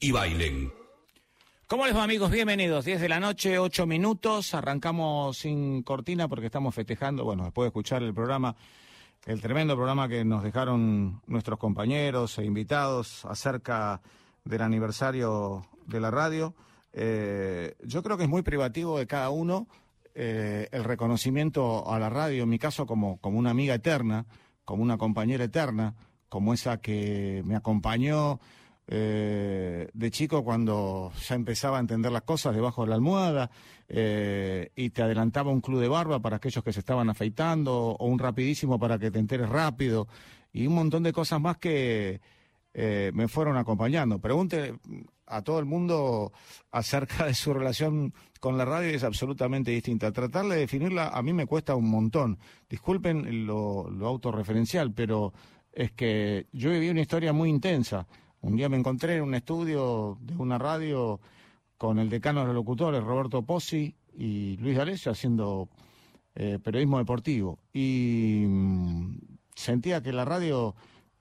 y bailen. ¿Cómo les va amigos? Bienvenidos. 10 de la noche, 8 minutos. Arrancamos sin cortina porque estamos festejando, bueno, después de escuchar el programa, el tremendo programa que nos dejaron nuestros compañeros e invitados acerca del aniversario de la radio. Eh, yo creo que es muy privativo de cada uno eh, el reconocimiento a la radio, en mi caso como, como una amiga eterna, como una compañera eterna, como esa que me acompañó eh, de chico cuando ya empezaba a entender las cosas debajo de la almohada eh, y te adelantaba un club de barba para aquellos que se estaban afeitando o un rapidísimo para que te enteres rápido y un montón de cosas más que eh, me fueron acompañando. Pregunte a todo el mundo acerca de su relación con la radio es absolutamente distinta. Tratar de definirla a mí me cuesta un montón. Disculpen lo, lo autorreferencial, pero es que yo viví una historia muy intensa. Un día me encontré en un estudio de una radio con el decano de los locutores, Roberto Pozzi y Luis D'Alessio, haciendo eh, periodismo deportivo. Y mm, sentía que la radio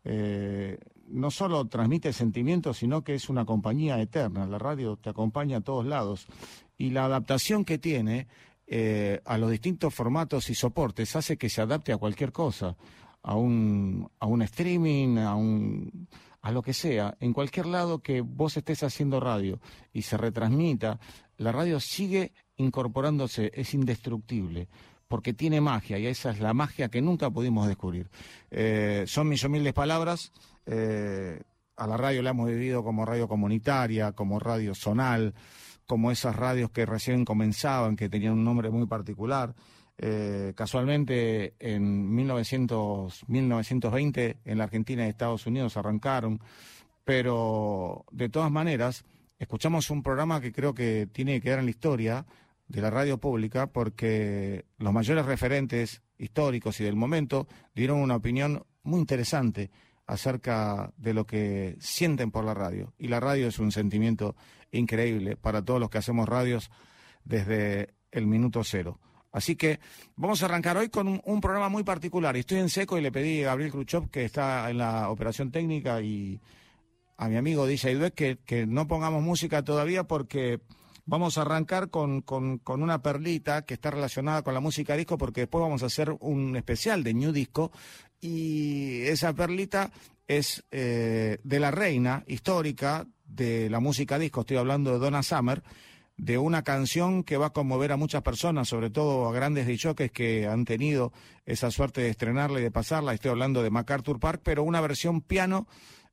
eh, no solo transmite sentimientos, sino que es una compañía eterna. La radio te acompaña a todos lados. Y la adaptación que tiene eh, a los distintos formatos y soportes hace que se adapte a cualquier cosa, a un, a un streaming, a un a lo que sea, en cualquier lado que vos estés haciendo radio y se retransmita, la radio sigue incorporándose, es indestructible porque tiene magia y esa es la magia que nunca pudimos descubrir. Eh, son mis humildes palabras. Eh, a la radio la hemos vivido como radio comunitaria, como radio zonal, como esas radios que recién comenzaban, que tenían un nombre muy particular. Eh, casualmente en 1900, 1920 en la Argentina y Estados Unidos arrancaron, pero de todas maneras escuchamos un programa que creo que tiene que quedar en la historia de la radio pública porque los mayores referentes históricos y del momento dieron una opinión muy interesante acerca de lo que sienten por la radio. Y la radio es un sentimiento increíble para todos los que hacemos radios desde el minuto cero. Así que vamos a arrancar hoy con un, programa muy particular. Estoy en seco y le pedí a Gabriel Khrushchev, que está en la operación técnica, y a mi amigo DJ Dweck que, que no pongamos música todavía porque vamos a arrancar con, con, una perlita que está relacionada con la música disco porque después vamos a hacer un especial de New Disco y esa perlita es eh, de la reina histórica de la música disco, estoy hablando de Donna Summer, de una canción que va a conmover a muchas personas, sobre todo a grandes dichoques que han tenido esa suerte de estrenarla y de pasarla. Estoy hablando de MacArthur Park, pero una versión piano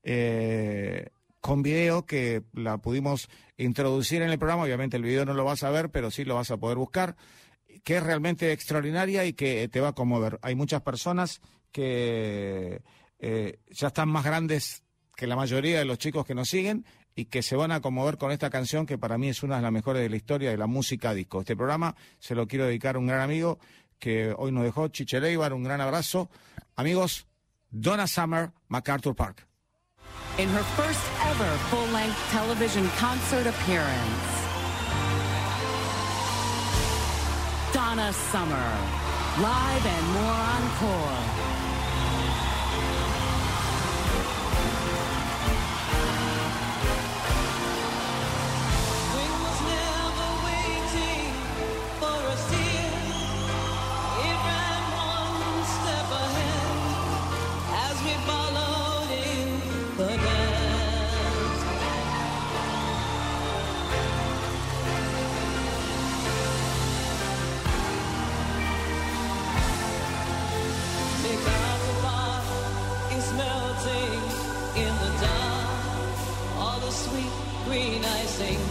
eh, con video que la pudimos introducir en el programa. Obviamente el video no lo vas a ver, pero sí lo vas a poder buscar, que es realmente extraordinaria y que te va a conmover. Hay muchas personas que eh, ya están más grandes que la mayoría de los chicos que nos siguen y que se van a conmover con esta canción que para mí es una de las mejores de la historia de la música disco. Este programa se lo quiero dedicar a un gran amigo que hoy nos dejó, Chiche Leibar, un gran abrazo. Amigos, Donna Summer, MacArthur Park. In her first ever full-length television concert appearance, Donna Summer, live and more encore. sing.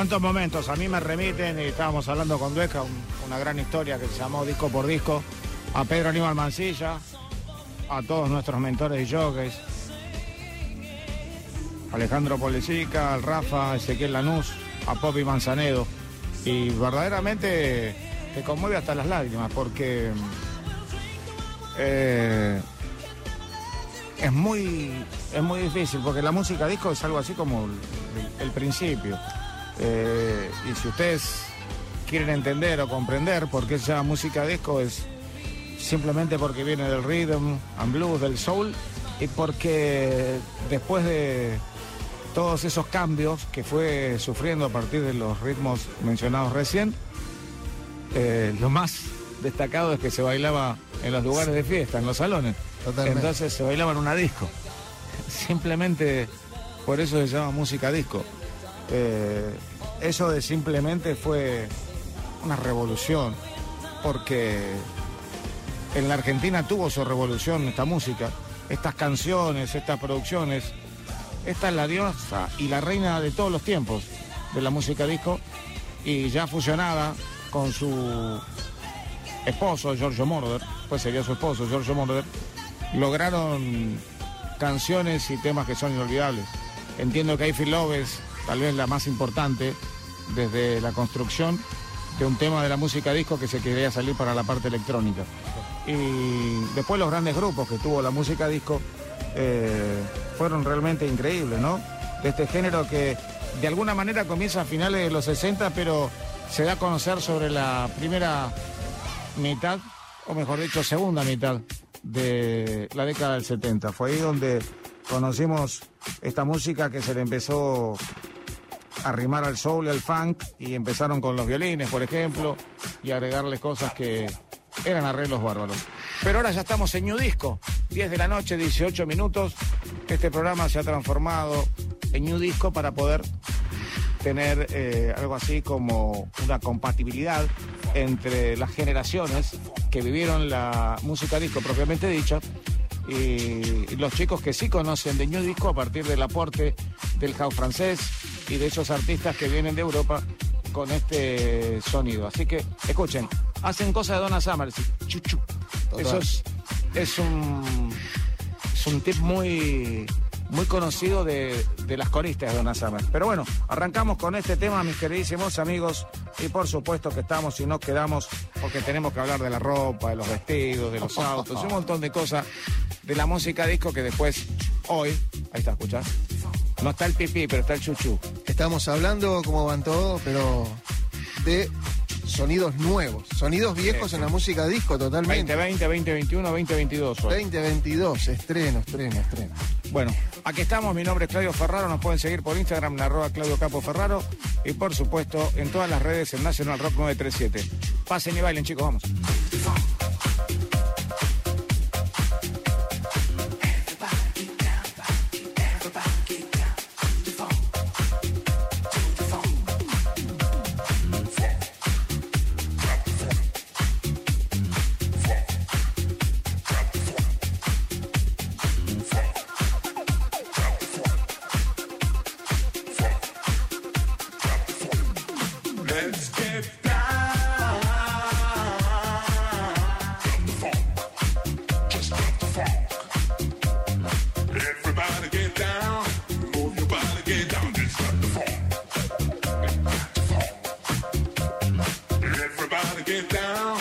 Cuántos momentos. A mí me remiten, y estábamos hablando con Dueca, un- una gran historia que se llamó Disco por Disco, a Pedro Aníbal Mancilla, a todos nuestros mentores y jockeys, Alejandro Polesica, al Rafa, Ezequiel Lanús, a Poppy Manzanedo. Y verdaderamente te conmueve hasta las lágrimas, porque eh, es muy es muy difícil porque la música disco es algo así como el principio Eh, y si ustedes quieren entender o comprender por qué se llama música disco es simplemente porque viene del rhythm and blues del soul y porque después de todos esos cambios que fue sufriendo a partir de los ritmos mencionados recién eh, lo más destacado es que se bailaba en los lugares de fiesta, en los salones. Totalmente. Entonces se bailaba en una disco. Simplemente por eso se llama música disco. Eh, eso de simplemente fue una revolución, porque en la Argentina tuvo su revolución esta música, estas canciones, estas producciones. Esta es la diosa y la reina de todos los tiempos de la música disco y ya fusionada con su esposo, Giorgio Moroder, pues sería su esposo, Giorgio Moroder, lograron canciones y temas que son inolvidables. Entiendo que Feel Love es tal vez la más importante desde la construcción de un tema de la música disco que se quería salir para la parte electrónica. Y después los grandes grupos que tuvo la música disco eh, fueron realmente increíbles, ¿no? De este género que de alguna manera comienza a finales de los 60, pero se da a conocer sobre la primera mitad, o mejor dicho, segunda mitad de la década del 70. Fue ahí donde conocimos esta música que se le empezó arrimar al soul al funk y empezaron con los violines, por ejemplo, y agregarle cosas que eran arreglos bárbaros. Pero ahora ya estamos en New Disco, 10 de la noche, 18 minutos. Este programa se ha transformado en New Disco para poder tener eh, algo así como una compatibilidad entre las generaciones que vivieron la música disco propiamente dicha y los chicos que sí conocen de New Disco a partir del aporte del house francés y de esos artistas que vienen de Europa con este sonido. Así que escuchen, hacen cosas de Donna Summer, chuchu. Eso es, es un es un tip muy muy conocido de, de las coristas de Donna Summer. Pero bueno, arrancamos con este tema, mis queridísimos amigos, y por supuesto que estamos y nos quedamos porque tenemos que hablar de la ropa, de los vestidos, de los autos, un montón de cosas de la música disco que después, hoy, ahí está, escuchás, no está el pipí, pero está el chuchu. Estamos hablando, como van todos, pero de sonidos nuevos, sonidos viejos en la música disco totalmente. 2020, 2021, 2022. hoy. 2022, estreno, estreno, estreno. Bueno, aquí estamos. Mi nombre es Claudio Ferraro. Nos pueden seguir por Instagram, en arroba Claudio Capo Ferraro. Y por supuesto, en todas las redes en National Rock 937. Pasen y bailen, chicos, vamos. Gotta get down.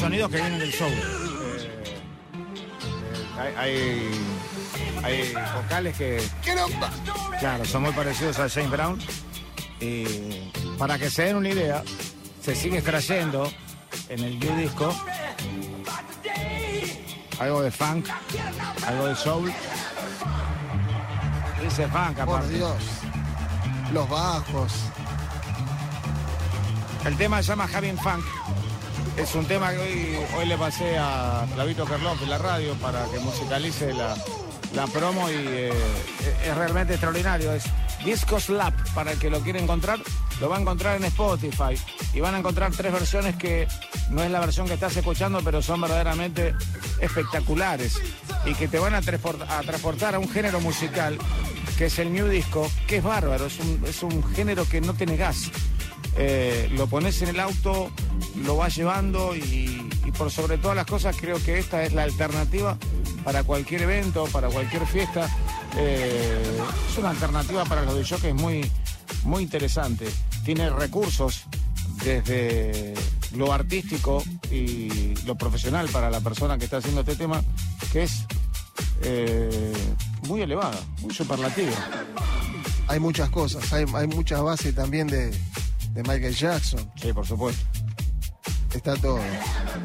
Sonidos que vienen del soul. Eh, hay, hay, hay vocales que, claro, son muy parecidos a James Brown. Y para que se den una idea, se sigue extrayendo en el new disco algo de funk, algo de soul. Dice funk Por aparte. Dios. Los bajos. El tema se llama Having Funk. Es un tema que hoy, hoy le pasé a Flavito Kerloff en la radio para que musicalice la, la promo y eh, es realmente extraordinario. Es Disco Slap, para el que lo quiera encontrar, lo va a encontrar en Spotify y van a encontrar tres versiones que no es la versión que estás escuchando, pero son verdaderamente espectaculares y que te van a, transport- a transportar a un género musical que es el New Disco, que es bárbaro, es un, es un género que no tiene gas. Eh, lo pones en el auto, lo vas llevando y, por sobre todas las cosas creo que esta es la alternativa para cualquier evento, para cualquier fiesta. Eh, es una alternativa para los de es muy, muy interesante. Tiene recursos desde lo artístico y lo profesional para la persona que está haciendo este tema, que es eh, muy elevada, muy superlativa. Hay muchas cosas. Hay, hay muchas bases también de, de Michael Jackson. Sí, por supuesto. Está todo.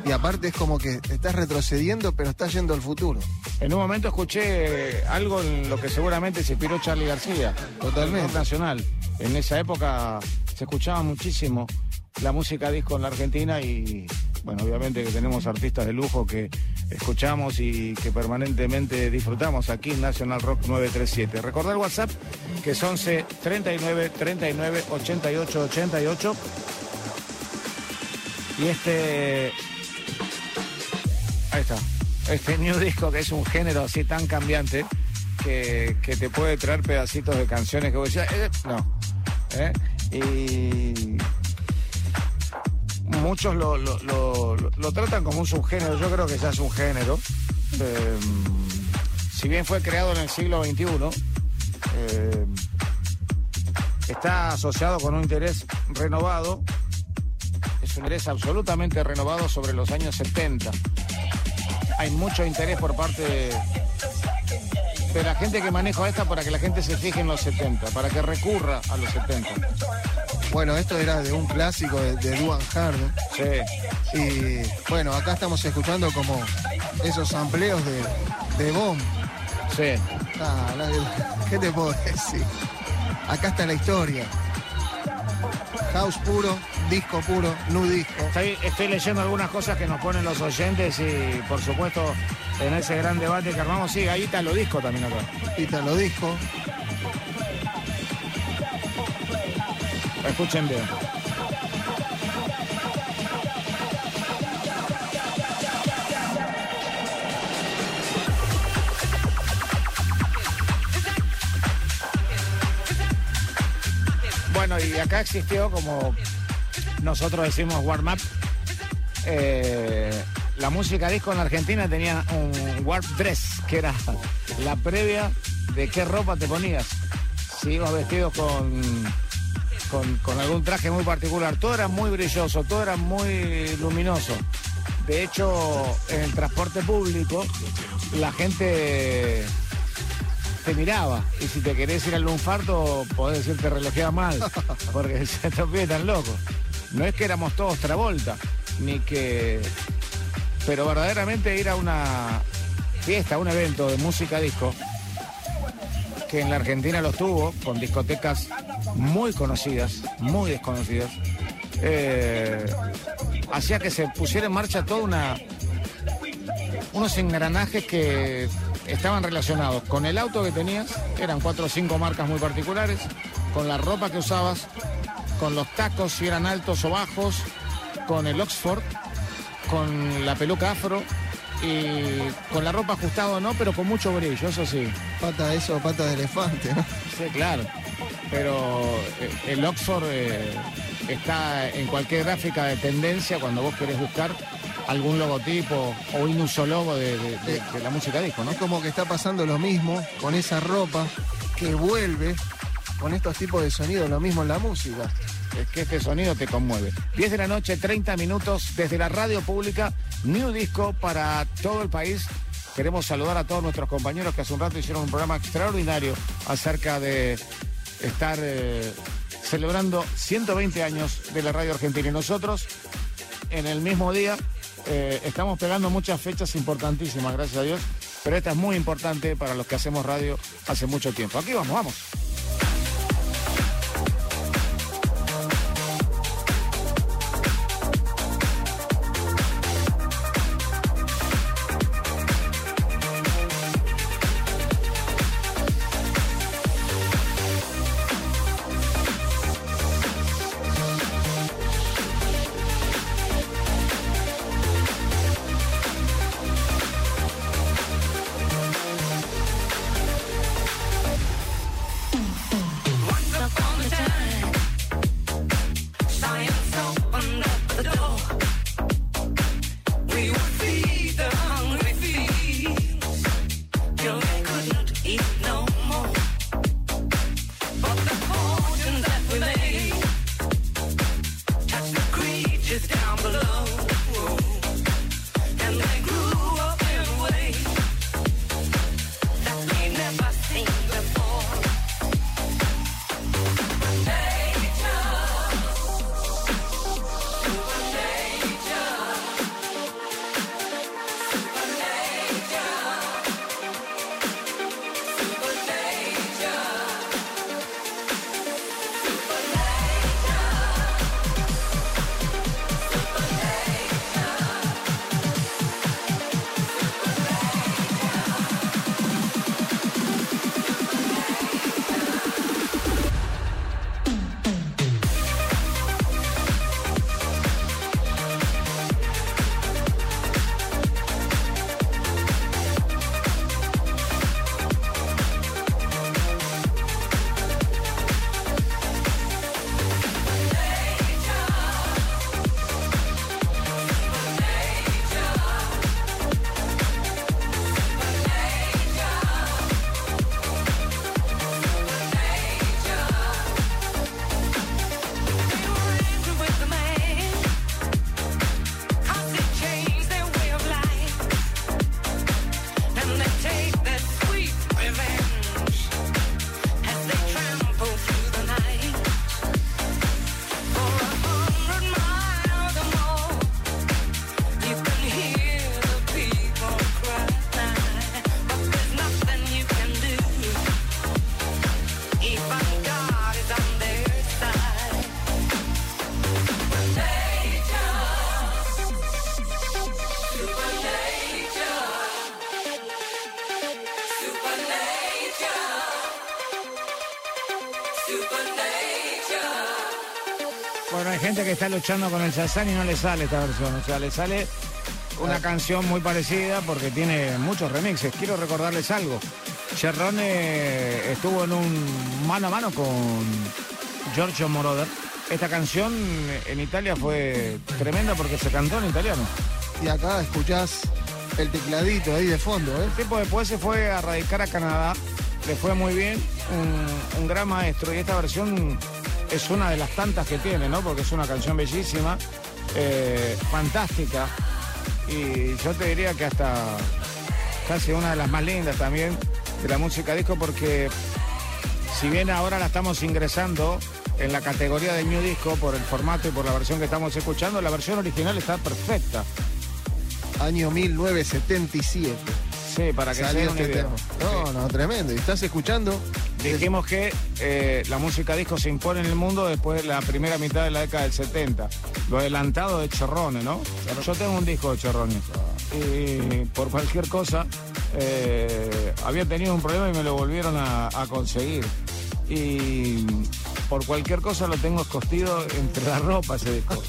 Y aparte es como que estás retrocediendo, pero estás yendo al futuro. En un momento escuché algo en lo que seguramente se inspiró Charlie García. Totalmente. nacional. En esa época se escuchaba muchísimo la música disco en la Argentina y, bueno, obviamente que tenemos artistas de lujo que escuchamos y que permanentemente disfrutamos aquí en National Rock 937. Recordar el WhatsApp que es 11 39 39 88 88. Y este Ahí está. Este new disco que es un género así tan cambiante que, que te puede traer pedacitos de canciones que vos decías, eh, no. ¿Eh? Y muchos lo, lo- tratan como un subgénero, yo creo que ya es un género. Eh, si bien fue creado en el siglo XXI, eh, está asociado con un interés renovado, es un interés absolutamente renovado sobre los años 70 hay mucho interés por parte de, de la gente que maneja esta para que la gente se fije en los 70, para que recurra a los 70. Bueno, esto era de un clásico de, de Duan Hard. Sí, Y bueno, acá estamos escuchando como esos amplios de, de Bomb. sí. Ah, no, ¿Qué te puedo decir? Acá está la historia. House puro, disco puro, nu disco. Estoy, estoy leyendo algunas cosas que nos ponen los oyentes y por supuesto en ese gran debate que armamos, sí, ahí está lo disco también acá. Ítalo disco. Escuchen bien. Bueno, y acá existió como nosotros decimos warm up. eh, la música disco en la Argentina tenía un warp dress, que era la previa de qué ropa te ponías. Si ibas vestido con con, con algún traje muy particular. Todo era muy brilloso, todo era muy luminoso. De hecho, en el transporte público, la gente te miraba. Y si te querés ir al lunfardo, podés decirte relojeaba mal, porque se te pide tan loco. No es que éramos todos Travolta, ni que. Pero verdaderamente ir a una fiesta, a un evento de música disco, que en la Argentina los tuvo, con discotecas muy conocidas, muy desconocidas, eh, hacía que se pusiera en marcha toda una unos engranajes que estaban relacionados con el auto que tenías, eran cuatro o cinco marcas muy particulares, con la ropa que usabas, con los tacos si eran altos o bajos, con el Oxford, con la peluca afro y con la ropa ajustada o no, pero con mucho brillo, eso sí. Pata de eso, pata de elefante, ¿no? Sí, claro. Pero eh, el Oxford eh, está en cualquier gráfica de tendencia cuando vos querés buscar algún logotipo o un uso logo de, de- de- de la música disco, ¿no? Es como que está pasando lo mismo con esa ropa que vuelve con estos tipos de sonidos, lo mismo en la música. Es que este sonido te conmueve. 10 de la noche, 30 minutos desde la radio pública, New Disco para todo el país. Queremos saludar a todos nuestros compañeros que hace un rato hicieron un programa extraordinario acerca de estar eh, celebrando 120 años de la radio argentina. Y nosotros, en el mismo día, eh, estamos pegando muchas fechas importantísimas, gracias a Dios, pero esta es muy importante para los que hacemos radio hace mucho tiempo. Aquí vamos, vamos. Que está luchando con el Shazam y no le sale esta versión. O sea, le sale una canción muy parecida porque tiene muchos remixes. Quiero recordarles algo. Cherrone estuvo en un mano a mano con Giorgio Moroder. Esta canción en Italia fue tremenda porque se cantó en italiano. Y acá escuchás el tecladito ahí de fondo, ¿eh? El tipo después se fue a radicar a Canadá, le fue muy bien, un, un gran maestro y esta versión es una de las tantas que tiene, ¿no? Porque es una canción bellísima, eh, fantástica y yo te diría que hasta casi una de las más lindas también de la música disco porque si bien ahora la estamos ingresando en la categoría de New Disco por el formato y por la versión que estamos escuchando, la versión original está perfecta. Año 1977. Sí, para que Salió este tema. No, no, tremendo. Y estás escuchando. Dijimos que eh, la música disco se impone en el mundo después de la primera mitad de la década del 70. Lo adelantado de Chorrone, ¿no? Yo tengo un disco de Chorrone. Y por cualquier cosa, eh, había tenido un problema y me lo volvieron a, a conseguir. Y por cualquier cosa lo tengo escostido entre la ropa ese disco.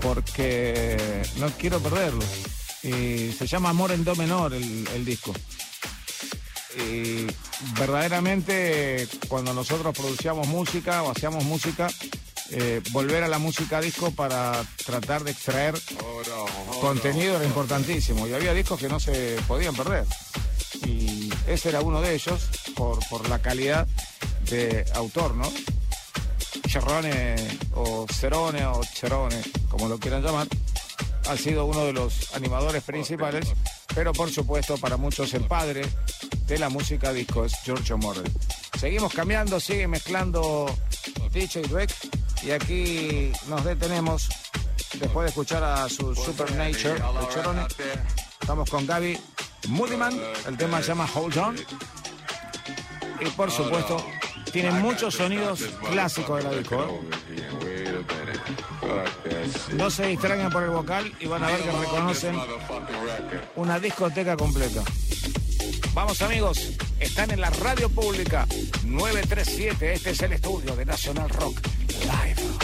Porque no quiero perderlo. Y se llama Amor en Do menor el, el disco. Y verdaderamente cuando nosotros producíamos música o hacíamos música, eh, volver a la música disco para tratar de extraer contenido era importantísimo. Y había discos que no se podían perder. Y ese era uno de ellos por, por la calidad de autor, ¿no? Cherrone o Cerone o Cherone, como lo quieran llamar, ha sido uno de los animadores principales, pero por supuesto para muchos el padre de la música disco es Giorgio Morel. Seguimos cambiando, sigue mezclando DJ Dweck y aquí nos detenemos después de escuchar a su Supernature de Cherone. Estamos con Gaby Moodyman, el tema se llama Hold On. Y por supuesto, tiene muchos sonidos clásicos de la disco. ¿eh? No se distraigan por el vocal y van a ver que reconocen una discoteca completa. Vamos amigos, están en la radio pública 937. Este es el estudio de National Rock. Live.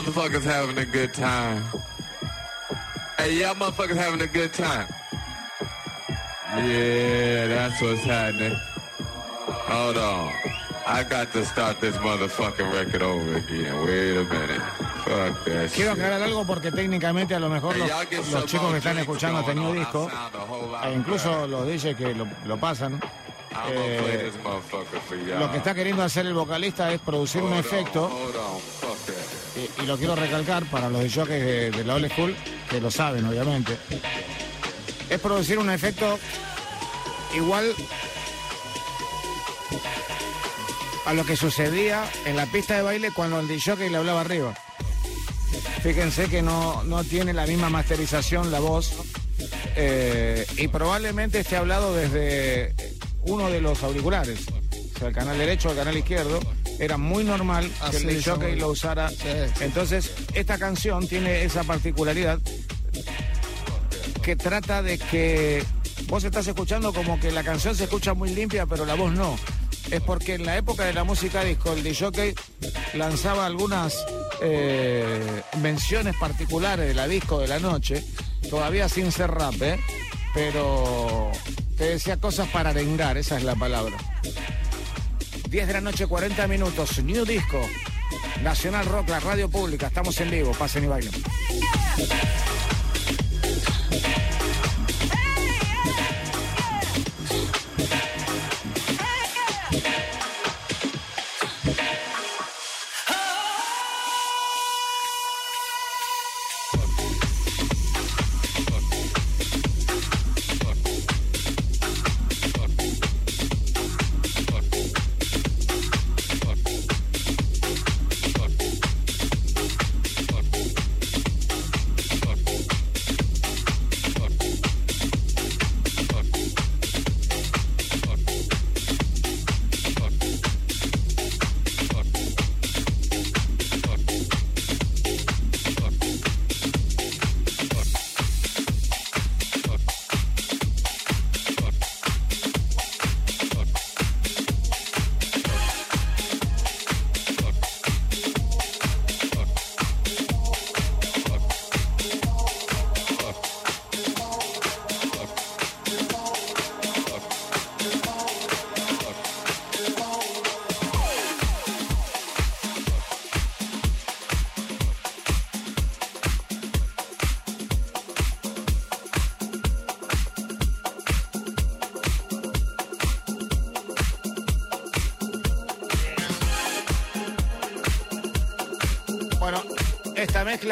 Motherfuckers having a good time. Hey, y'all motherfuckers having a good time. Yeah, that's what's happening. Hold on. I got to start this motherfucking record over again. Wait a minute. Fuck that Quiero aclarar algo porque técnicamente a lo mejor los, los chicos que están escuchando han tenido disco, e incluso los DJs que lo, lo pasan, eh, lo que está queriendo hacer el vocalista es producir un efecto, y, lo quiero recalcar para los de, de la old school, que lo saben obviamente, es producir un efecto igual a lo que sucedía en la pista de baile cuando el DJ le hablaba arriba. Fíjense que no, no tiene la misma masterización la voz eh, y probablemente esté hablado desde uno de los auriculares, o sea, el canal derecho o el canal izquierdo. Era muy normal que el hombre. lo usara. Sí, sí. Entonces, esta canción tiene esa particularidad que trata de que vos estás escuchando como que la canción se escucha muy limpia, pero la voz no. Es porque en la época de la música disco, el DJ lanzaba algunas eh, menciones particulares de la disco de la noche, todavía sin ser rap, ¿eh? pero te decía cosas para arengar, esa es la palabra. 10 de la noche, 40 minutos, New Disco, Nacional Rock, la radio pública, estamos en vivo, pasen y bailen.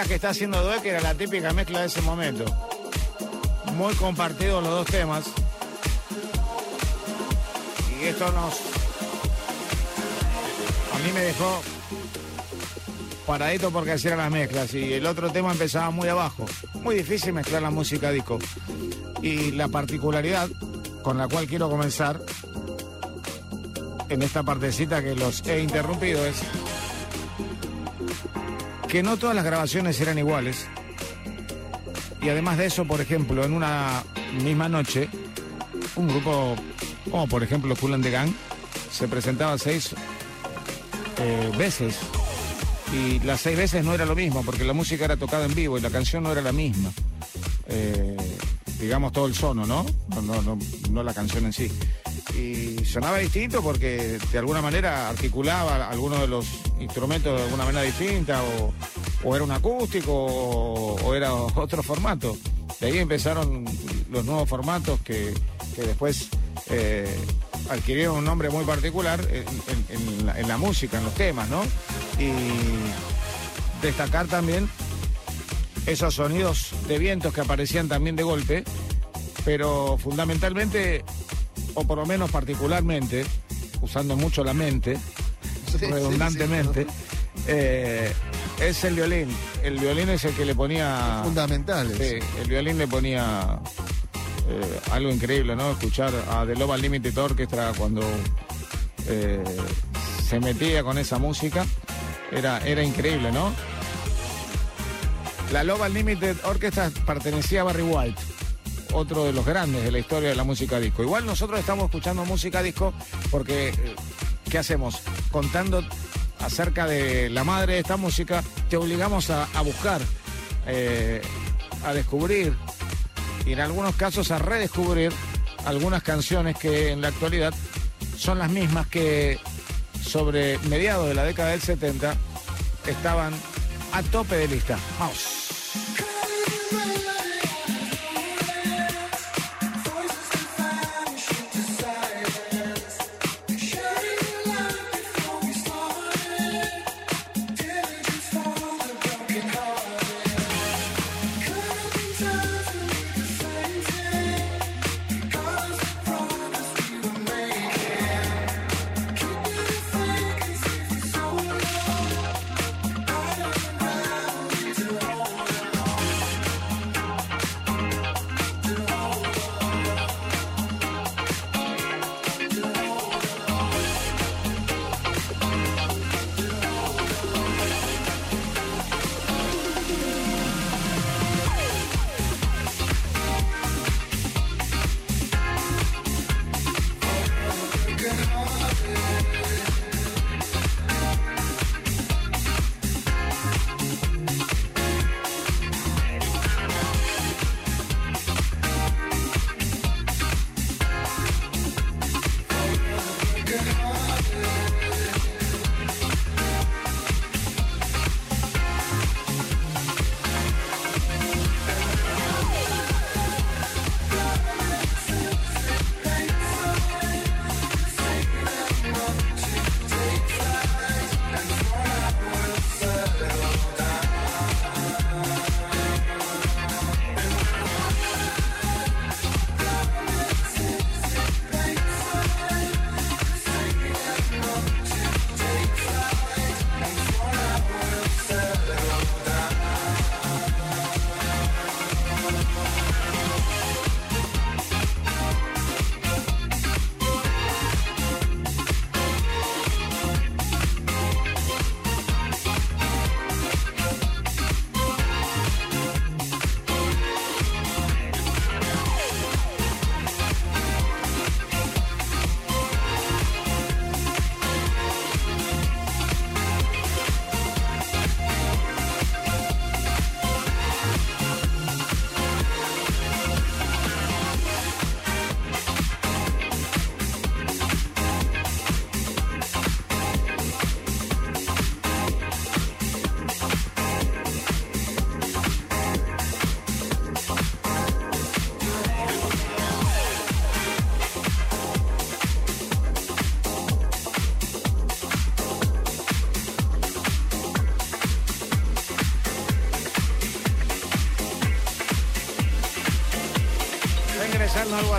Que está haciendo Dweck era la típica mezcla de ese momento. Muy compartidos los dos temas. Y esto nos. A mí me dejó paradito porque hacían las mezclas y el otro tema empezaba muy abajo. Muy difícil mezclar la música disco. Y la particularidad con la cual quiero comenzar en esta partecita que los he interrumpido es que no todas las grabaciones eran iguales. Y además de eso, por ejemplo, en una misma noche, un grupo como por ejemplo Cool and the Gang se presentaba seis eh, veces. Y las seis veces no era lo mismo, porque la música era tocada en vivo y la canción no era la misma. Eh, digamos todo el sono, ¿no? No, no, no, no la canción en sí. Y sonaba distinto porque de alguna manera articulaba algunos de los instrumentos de alguna manera distinta, o, era un acústico, o, era otro formato. De ahí empezaron los nuevos formatos que, que después eh, adquirieron un nombre muy particular en, en- en la, en la música, en los temas, ¿no? Y destacar también esos sonidos de vientos que aparecían también de golpe, pero fundamentalmente, o por lo menos particularmente, usando mucho la mente, Sí, sí, redundantemente, eh, es el violín. El violín es el que le ponía... Fundamentales. Sí, el violín le ponía eh, algo increíble, ¿no? Escuchar a The Love Unlimited Orchestra cuando eh, se metía con esa música era, era increíble, ¿no? La Love Unlimited Orchestra pertenecía a Barry White, otro de los grandes de la historia de la música disco. Igual nosotros estamos escuchando música disco porque, eh, ¿qué hacemos? Contando acerca de la madre de esta música, te obligamos a, buscar, eh, a descubrir y en algunos casos a redescubrir algunas canciones que en la actualidad son las mismas que sobre mediados de la década del 70 estaban a tope de lista. Vamos.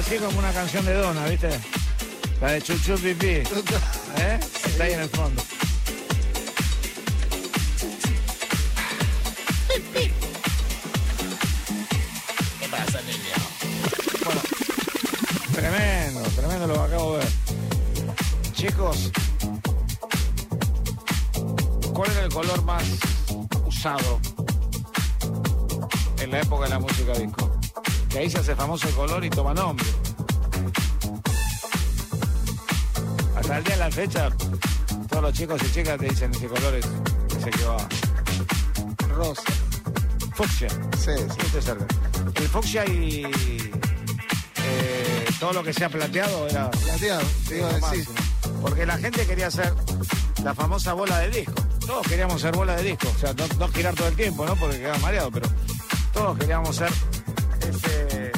Así como una canción de Donna, ¿viste? La de Chuchu Pipí. ¿Eh? Está ahí en el fondo. ¿Qué pasa, niño? Bueno, tremendo, tremendo lo que acabo de ver. Chicos, ¿cuál era el color más usado en la época de la música disco? Que ahí se hace famoso el color y toma nombre. De fecha, todos los chicos y chicas te dicen ese color es ese que va. Rosa. Fucsia. Sí, sí. Cerca. El fucsia y eh, todo lo que sea plateado era Plateado, te iba a decir. Porque la gente quería hacer la famosa bola de disco. Todos queríamos ser bola de disco. O sea, no, no girar todo el tiempo, ¿no? Porque quedaba mareado, pero todos queríamos ser ese-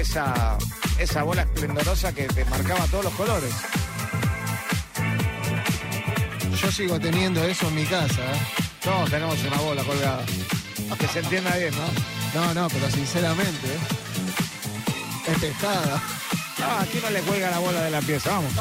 esa, esa bola esplendorosa que te marcaba todos los colores. Sigo teniendo eso en mi casa. ¿eh? Todos tenemos una bola colgada. Que se entienda bien, ¿no? No, no, pero sinceramente. ¿eh? Es pescada. Ah, aquí no le cuelga la bola de la pieza, vamos.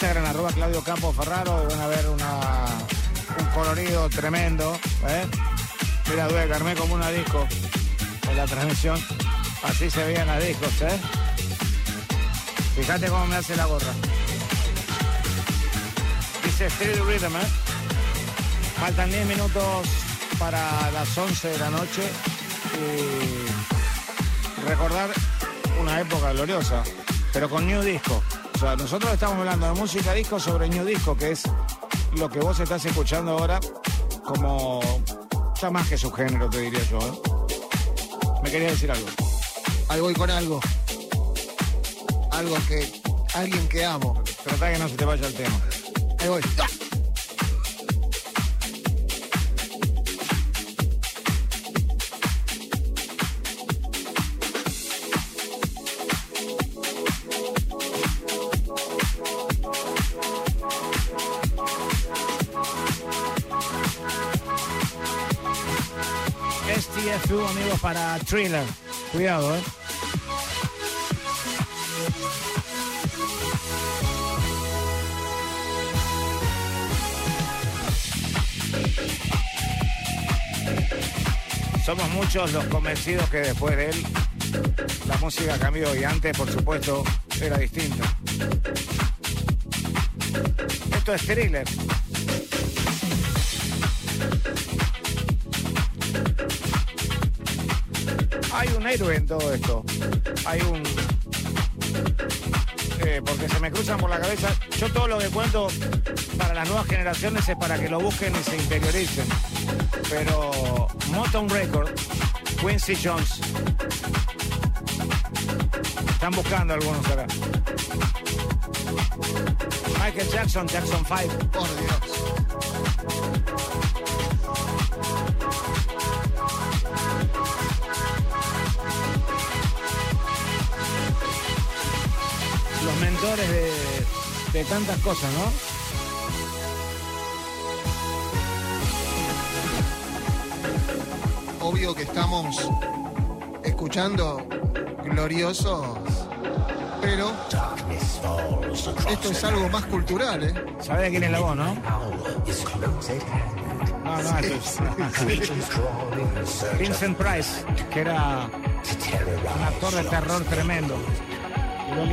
Instagram, arroba Claudio Campos Ferraro, van a ver una, un colorido tremendo. ¿eh? Mira, Due, que armé como una disco en la transmisión. Así se veían las discos, ¿eh? Fíjate cómo me hace la gorra. Dice Street Rhythm, ¿eh? Faltan 10 minutos para las 11 de la noche. Y recordar una época gloriosa, pero con New Disco. Sea, nosotros estamos hablando de música disco sobre New Disco, que es lo que vos estás escuchando ahora como ya más que su género, te diría yo. ¿eh? Me quería decir algo. Ahí voy con algo. Algo que. Alguien que amo. Trata que no se te vaya el tema. Ahí voy. ¡Ah! Para Thriller. Cuidado, ¿eh? Somos muchos los convencidos que después de él la música cambió y antes, por supuesto, era distinta. Esto es thriller. Un héroe en todo esto. Hay un... eh, porque se me cruzan por la cabeza. Yo todo lo que cuento para las nuevas generaciones es para que lo busquen y se interioricen. Pero Motown Record, Quincy Jones. Están buscando algunos acá. Michael Jackson, Jackson 5. Por Dios. De tantas cosas, ¿no? Obvio que estamos escuchando gloriosos, pero esto es algo más cultural, ¿eh? ¿Sabés de quién es la voz, no? No, no, esto es- Vincent Price, que era un actor de terror tremendo.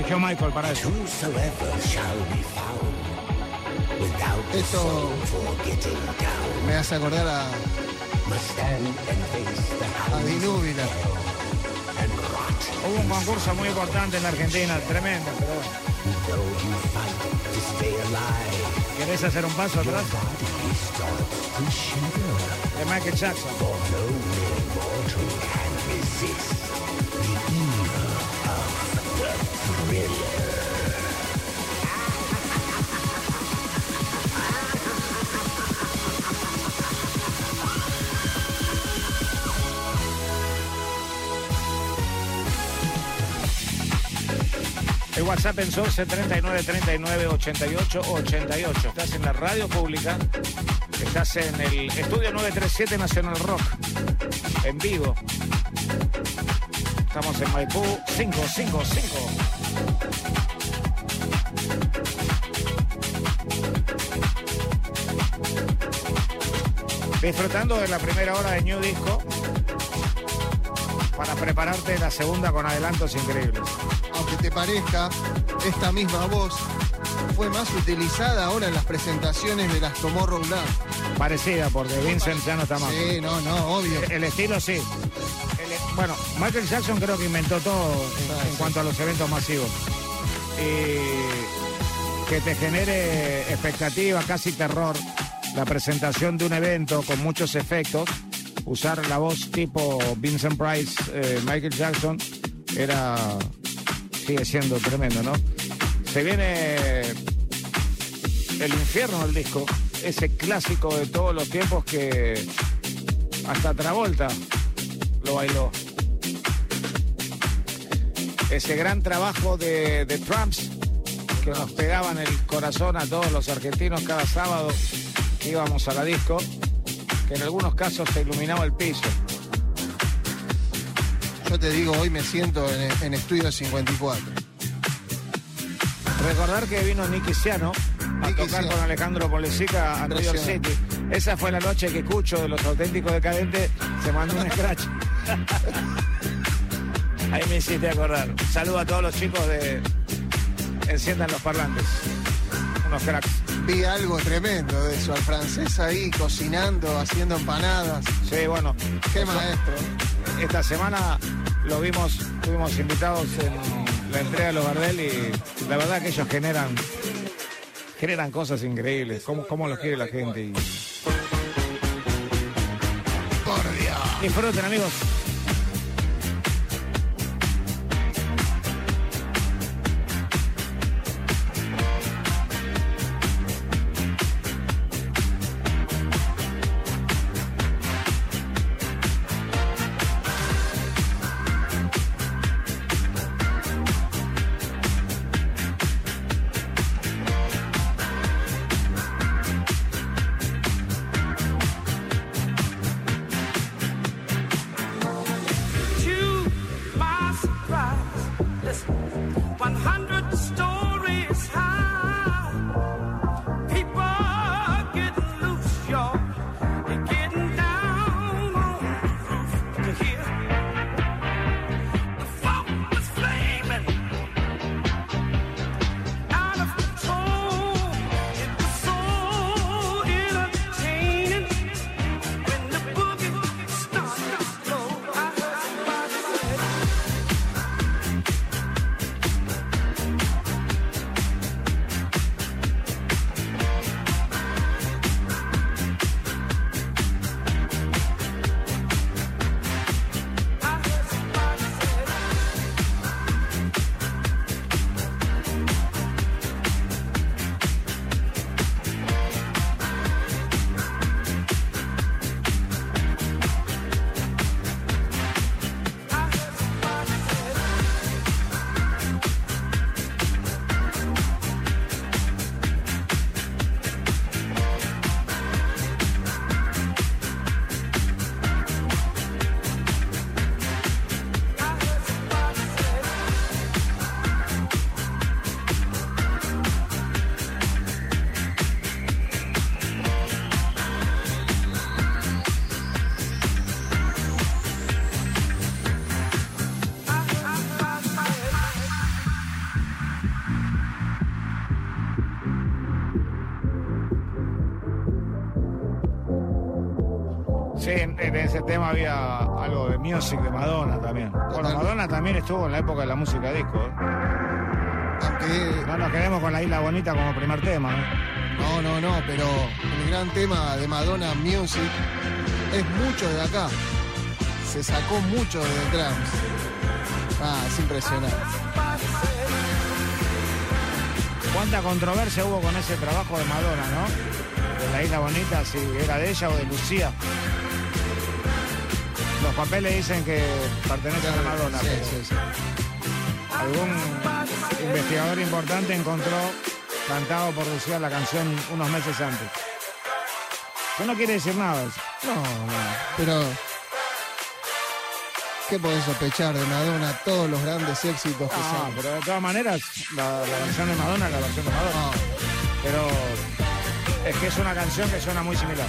Eligió Michael para eso. Esto me hace acordar a, a Dinúbila. Hubo un concurso muy importante en la Argentina, tremendo, pero bueno. ¿Querés hacer un paso atrás? De Michael Jackson. El WhatsApp en Source 39 39 88 88. Estás en la radio pública. Estás en el estudio 937 Nacional Rock. En vivo. Estamos en Maipú 555. Disfrutando de la primera hora de New Disco para prepararte la segunda con adelantos increíbles. Aunque te parezca, esta misma voz fue más utilizada ahora en las presentaciones de las Tomorrowland. Parecida, porque Vincent ya no está más. Sí, no, no, obvio. El estilo sí. Bueno, Michael Jackson creo que inventó todo en, Ah, en cuanto a los eventos masivos. Y que te genere expectativa, casi terror, la presentación de un evento con muchos efectos, usar la voz tipo Vincent Price, eh, Michael Jackson, era sigue siendo tremendo, ¿no? Se viene el infierno del disco, ese clásico de todos los tiempos que hasta Travolta lo bailó. Ese gran trabajo de, de Trumps que nos pegaban el corazón a todos los argentinos cada sábado que íbamos a la disco, que en algunos casos se iluminaba el piso. Yo te digo, hoy me siento en, en Estudio 54. Recordar que vino Nicky Ciano a Nicky tocar Ciano. con Alejandro Polesica a New York. City. Esa fue la noche que Cucho de los auténticos decadentes se mandó un scratch. Ahí me hiciste acordar. Saludo a todos los chicos de Enciendan los parlantes. Unos cracks. Vi algo tremendo de eso, al francés ahí cocinando, haciendo empanadas. Sí, bueno. Qué eso- maestro. Esta semana lo vimos, estuvimos invitados en la entrega de los Gardel y la verdad que ellos generan generan cosas increíbles. ¿Cómo, cómo los quiere la gente? Y... Por Dios. Disfruten, amigos. Tema había algo de music de Madonna también. Bueno. Madonna también estuvo en la época de la música disco. ¿eh? Aunque No nos quedemos con la Isla Bonita como primer tema. ¿eh? No, no, no, pero el gran tema de Madonna Music es mucho de acá. Se sacó mucho de Cramps. Ah, es impresionante. ¿Cuánta controversia hubo con ese trabajo de Madonna, no? De la Isla Bonita, si era de ella o de Lucía. Los papeles dicen que pertenecen a Madonna, Sí, pero sí, sí. algún investigador importante encontró cantado por Lucía la canción unos meses antes. Que no quiere decir nada eso. No, no, pero. ¿Qué podés sospechar de Madonna? Todos los grandes éxitos que Ah, son. pero de todas maneras, la, la versión de Madonna es la versión de Madonna. No, Pero es que es una canción que suena muy similar.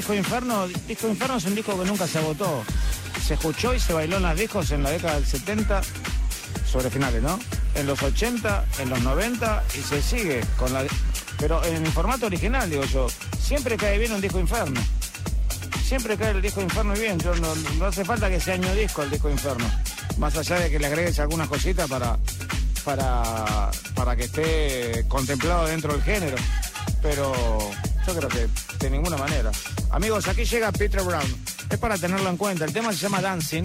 Disco Inferno, Disco Inferno es un disco que nunca se agotó. Se escuchó y se bailó en las discos en la década del 70, sobre finales, ¿no? En los 80, en los 90 y se sigue con la... Pero en el formato original, digo yo, siempre cae bien un Disco Inferno. Siempre cae el Disco Inferno bien. Yo no, no hace falta que sea año disco el Disco Inferno. Más allá de que le agregues algunas cositas para, para, para que esté contemplado dentro del género. Pero yo creo que de ninguna manera. Amigos, aquí llega Peter Brown. Es para tenerlo en cuenta. El tema se llama Dancing.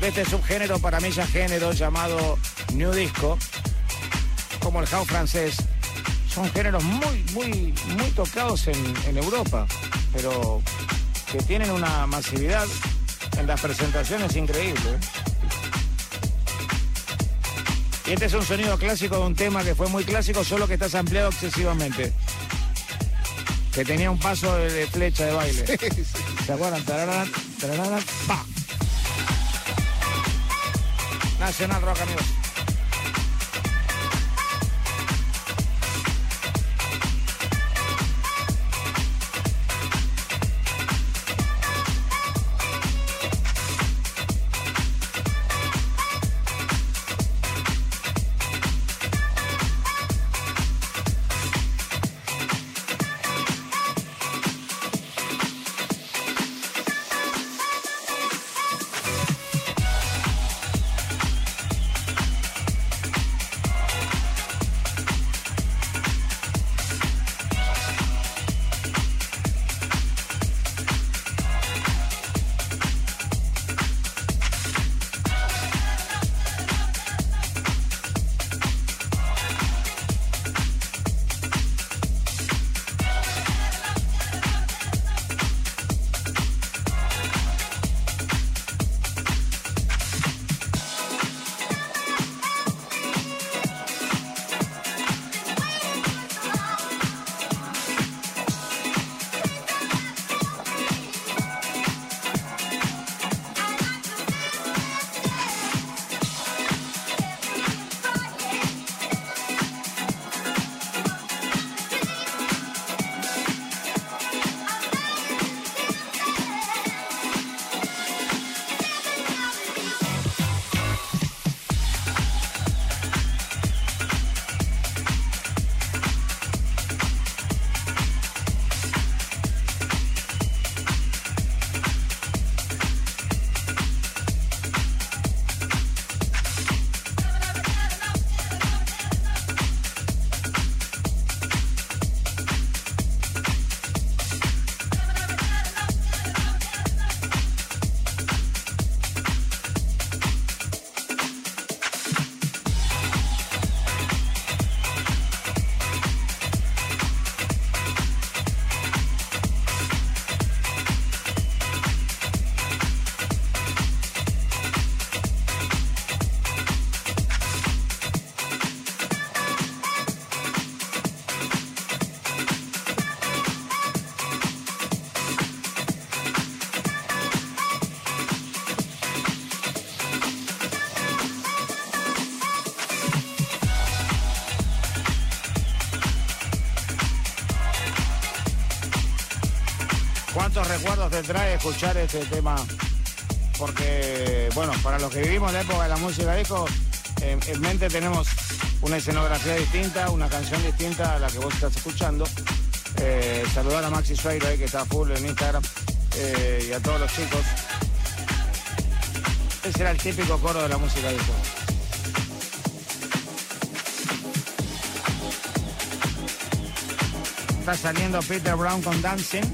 De este subgénero, para mí ya género, llamado New Disco, como el house francés. Son géneros muy, muy, muy tocados en, Europa, pero que tienen una masividad en las presentaciones increíble. Y este es un sonido clásico de un tema que fue muy clásico, solo que está ampliado excesivamente. Que tenía un paso de, de flecha de baile. ¿Se acuerdan? Tararán, tararán, pa. Nacional Rock, amigos. Trae escuchar este tema? Porque, bueno, para los que vivimos la época de la música disco, en, en mente tenemos una escenografía distinta, una canción distinta a la que vos estás escuchando. Eh, saludar a Maxi Sueiro ahí que está full en Instagram eh, y a todos los chicos. Ese era el típico coro de la música disco. Está saliendo Peter Brown con Dancing.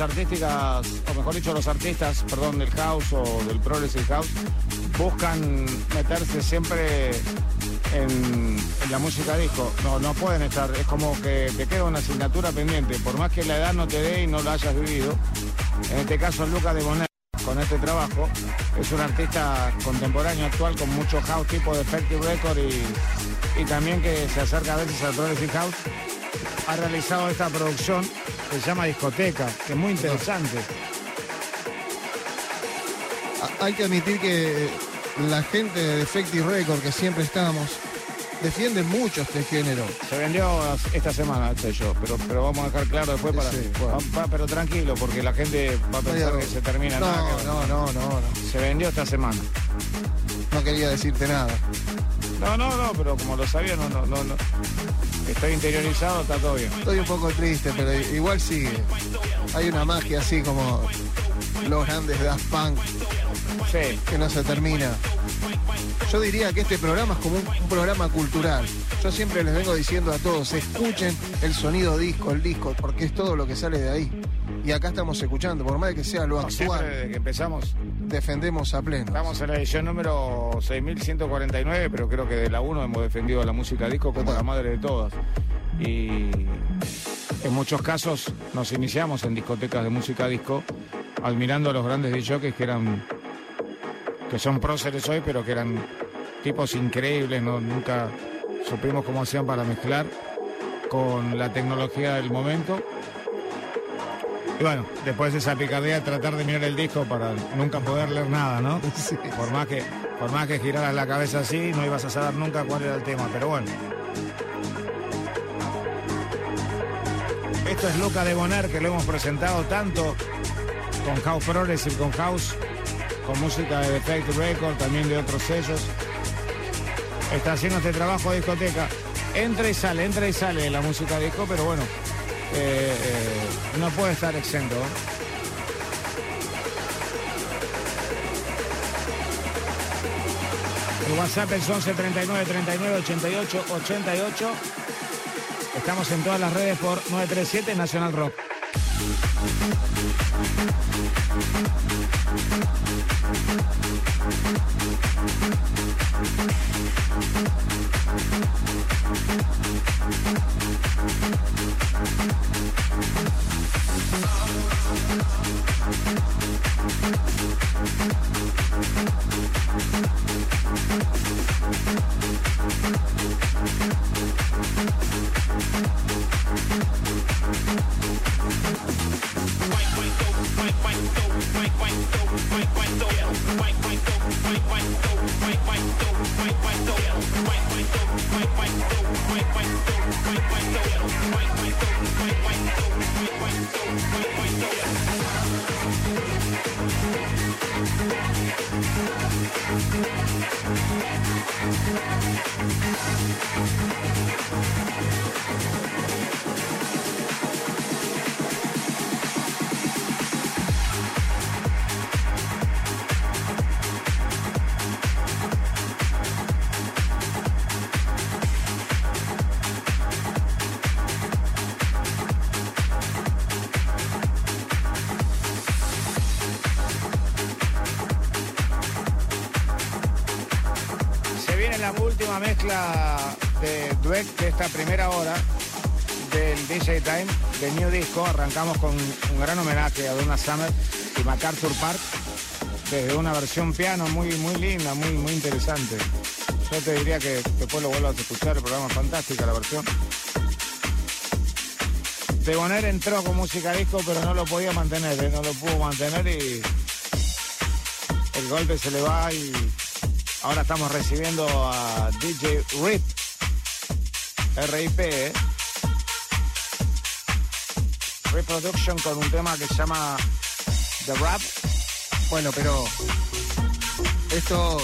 Artísticas, o mejor dicho, los artistas, perdón, del house o del progressive house, buscan meterse siempre en, la música disco. No, no pueden estar, es como que te queda una asignatura pendiente, por más que la edad no te dé y no la hayas vivido. En este caso, Lucas de Bonet, con este trabajo, es un artista contemporáneo actual con mucho house tipo de Effective Record y, y también que se acerca a veces al progressive house ha realizado esta producción se llama Discoteca, que es muy interesante. Hay que admitir que la gente de Defective Record, que siempre estamos, defiende mucho este género. Se vendió esta semana el sello, pero, pero vamos a dejar claro después para... Sí, bueno. Va- va- pero tranquilo, porque la gente va a pensar que se termina. No, nada que no, no, no, no. Se vendió esta semana. No quería decirte nada. No, no, no, pero como lo sabía, no, no, no, no. Estoy interiorizado, está todo bien. Estoy un poco triste, pero igual sigue. Hay una magia así como los grandes Daft Punk Sí, que no se termina. Yo diría que este programa es como un, un programa cultural. Yo siempre les vengo diciendo a todos, escuchen el sonido disco, el disco, porque es todo lo que sale de ahí. Y acá estamos escuchando, por más que sea lo actual, desde que empezamos, defendemos a pleno. estamos en la edición número 6149, pero creo que de la 1 hemos defendido la música disco como la madre de todas. Y en muchos casos nos iniciamos en discotecas de música disco, admirando a los grandes DJs que eran, que son próceres hoy, pero que eran tipos increíbles, ¿no? nunca supimos cómo hacían para mezclar con la tecnología del momento. Y bueno, después de esa picardía tratar de mirar el disco para nunca poder leer nada, ¿no? Sí. Por más que, por más que giraras la cabeza así, no ibas a saber nunca cuál era el tema, pero bueno. Esto es Luca de Boner, que lo hemos presentado tanto con House Progressive, con House, con música de Defect Record, también de otros sellos. Está haciendo este trabajo de discoteca. Entra y sale, entra y sale la música disco, pero bueno, eh, eh, no puede estar exento. El WhatsApp es 11 39 39 88 88. Estamos en todas las redes por 937 Nacional Rock. De New Disco. Arrancamos con un gran homenaje a Donna Summer y MacArthur Park desde una versión piano muy, muy linda, muy, muy interesante. Yo te diría que después lo vuelvas a escuchar, el programa es fantástica la versión. Teboner entró con música disco, pero no lo podía mantener, ¿eh? no lo pudo mantener y el golpe se le va y ahora estamos recibiendo a DJ Rip, RIP, ¿eh? Reproduction con un tema que se llama The Rap. Bueno, pero esto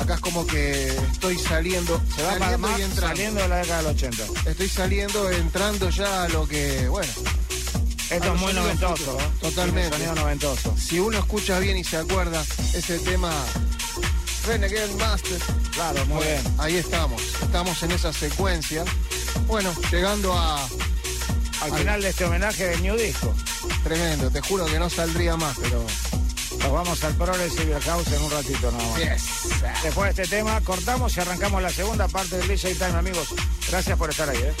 acá es como que estoy saliendo, Se va saliendo y entrando. saliendo de la década del 80. Estoy saliendo, entrando ya a lo que, bueno, Esto es muy noventoso. ¿eh? Totalmente. Sonido noventoso. si uno escucha bien y se acuerda, ese tema Renegade Master, Claro, muy bueno, bien. ahí estamos, estamos en esa secuencia. Bueno, llegando a Al Al- final de este homenaje del New Disco. tremendo, te juro que no saldría más, pero Nos vamos al Progressive House en un ratito nada más. yes. Después de este tema, cortamos y arrancamos la segunda parte del DJ Time, amigos. Gracias por estar ahí, ¿eh?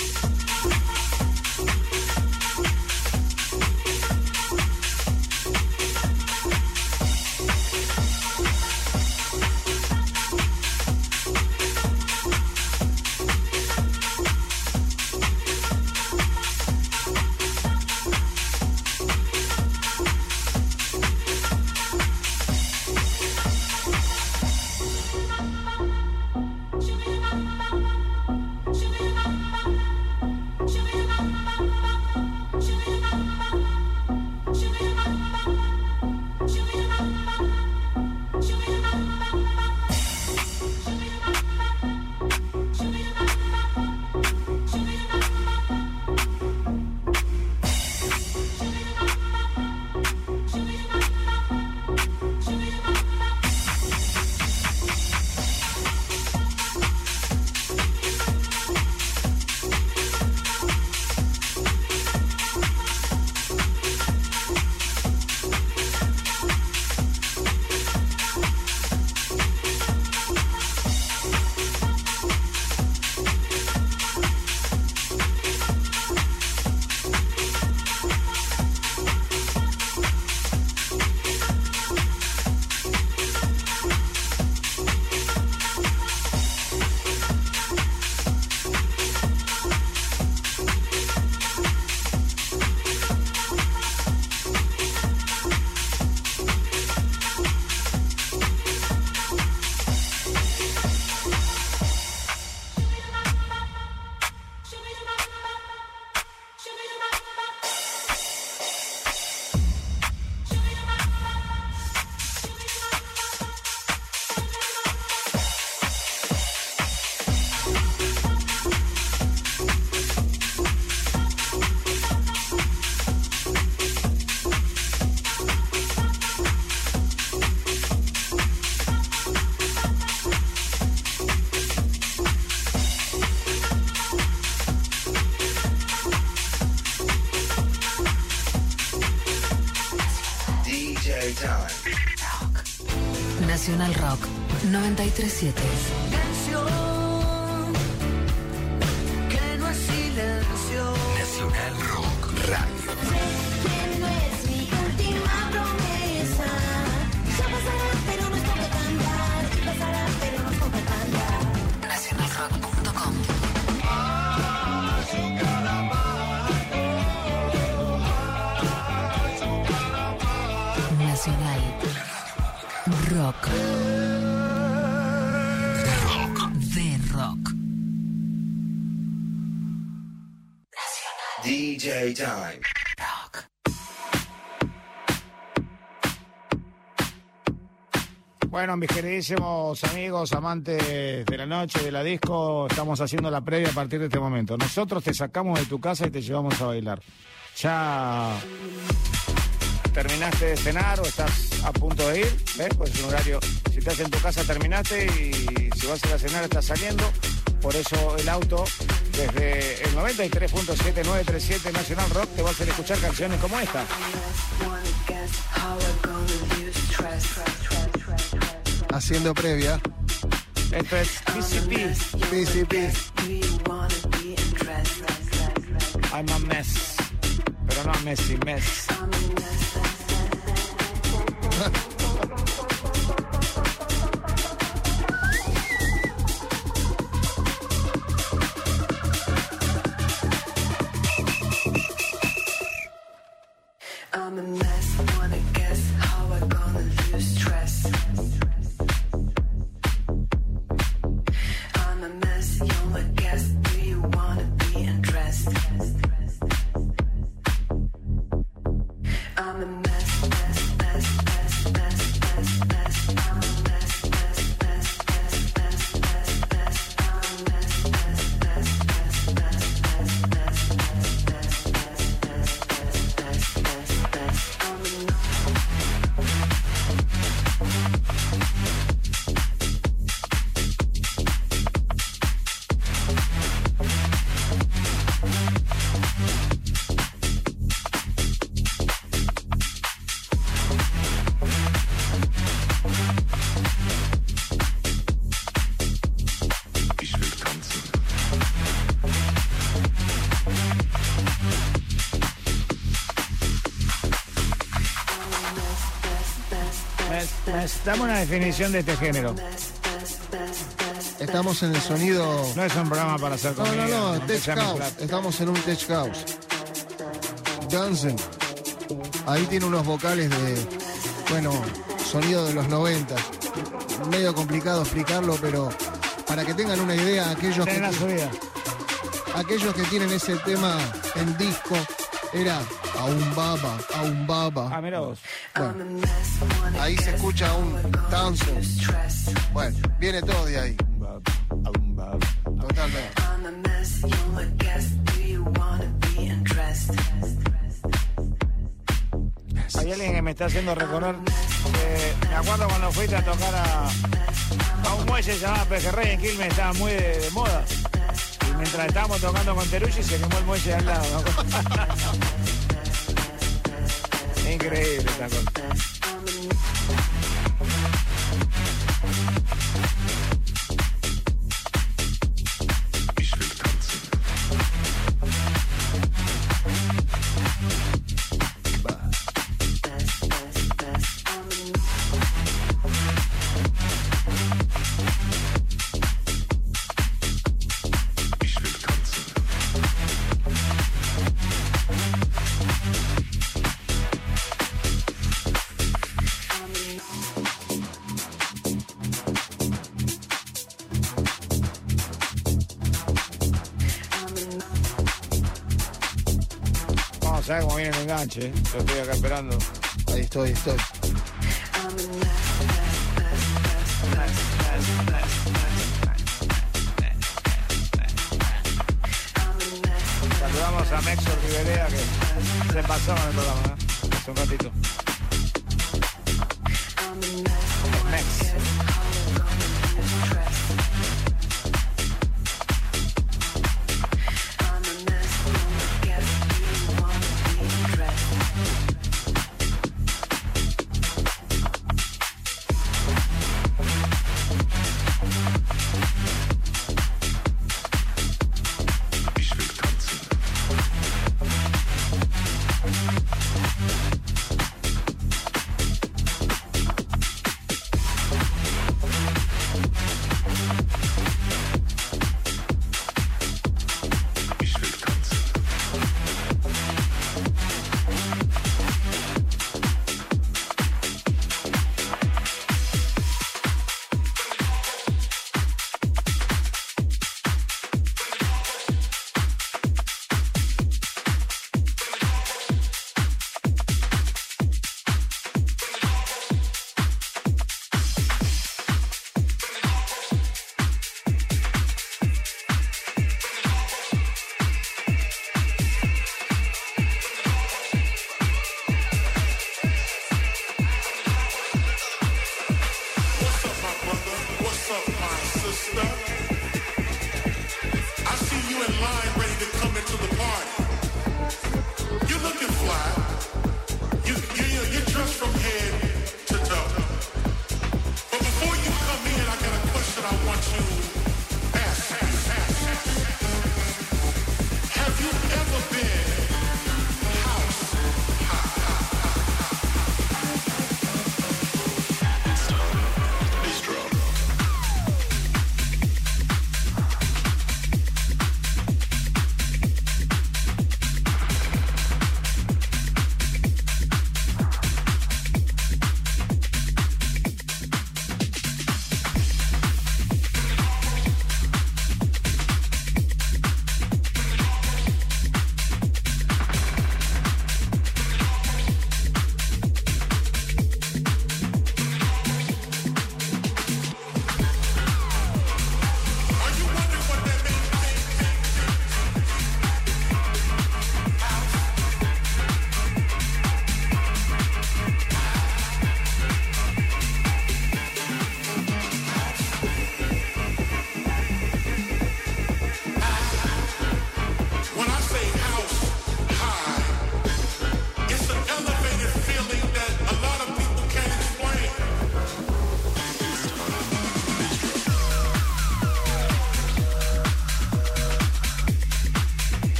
937. Mis queridísimos amigos, amantes de la noche, de la disco, estamos haciendo la previa a partir de este momento. Nosotros te sacamos de tu casa y te llevamos a bailar. Ya terminaste de cenar o estás a punto de ir, ¿ves? Pues es un horario, si estás en tu casa terminaste y si vas a ir a cenar estás saliendo. Por eso el auto, desde el 93.7937 Nacional Rock, te va a hacer escuchar canciones como esta. Haciendo previa. Esto es PCP. PCP. I'm a mess. Pero no a Messi, mess. Dame una definición de este género. Estamos en el sonido. No es un programa para hacer No, comida. no, no, Tech House. Estamos en un Tech House. Dancing. Ahí tiene unos vocales de, bueno, sonido de los 90. Medio complicado explicarlo, pero para que tengan una idea, aquellos que, Tiene la subida. aquellos que tienen ese tema en disco, era a un baba, a un baba. Ah, mira vos. Bueno, ahí se escucha un dancing. Bueno, viene todo de ahí. Totalmente. I'm a mess. You wanna guess? Do you wanna be undressed? Hay alguien que me está haciendo recordar. eh, me acuerdo cuando fuiste a tocar a, a un muelle llamado Pejerrey en Quilmes, estaba muy de, de moda. Y mientras estábamos tocando con Terucci se quemó el muelle de al lado. ¿no? incrível tá gostoso. Eh. Lo estoy acá esperando. Ahí estoy, estoy.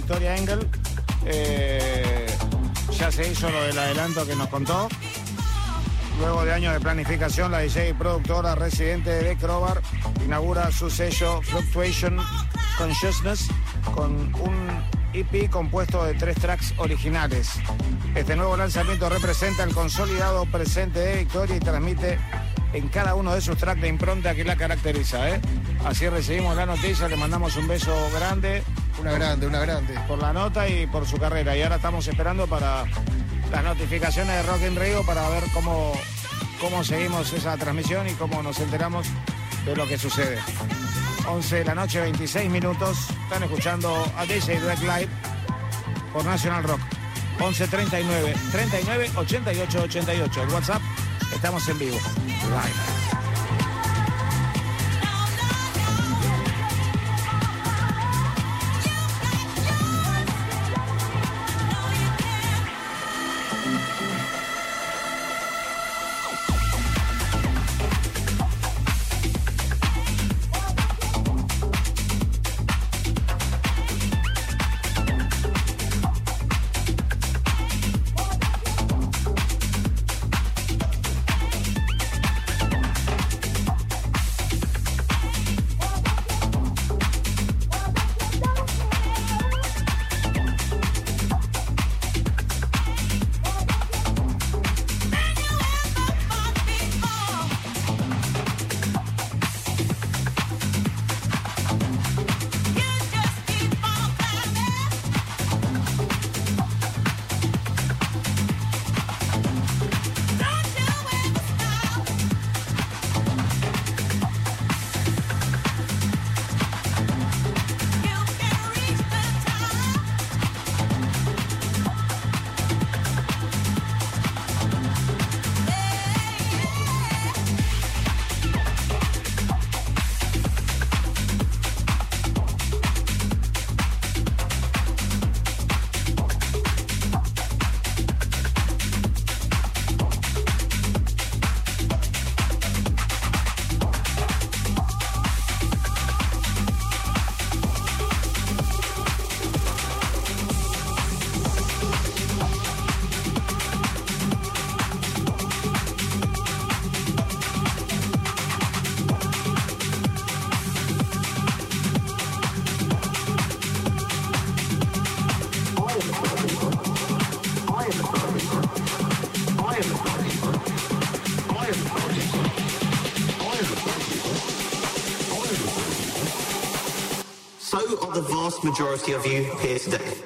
Victoria Engel. Eh, ya se hizo lo del adelanto que nos contó. Luego de años de planificación, la DJ productora residente de Crobar inaugura su sello Fluctuation Consciousness con un EP compuesto de tres tracks originales. Este nuevo lanzamiento representa el consolidado presente de Victoria y transmite en cada uno de sus tracks la impronta que la caracteriza. ¿eh? Así recibimos la noticia, le mandamos un beso grande. Una grande, una grande. Por la nota y por su carrera. Y ahora estamos esperando para las notificaciones de Rock in Rio para ver cómo, cómo seguimos esa transmisión y cómo nos enteramos de lo que sucede. 11 de la noche, 26 minutos. Están escuchando a DJ Drag Live por National Rock. 11 39 39 88 88. El WhatsApp, estamos en vivo. Live. Majority of you here today.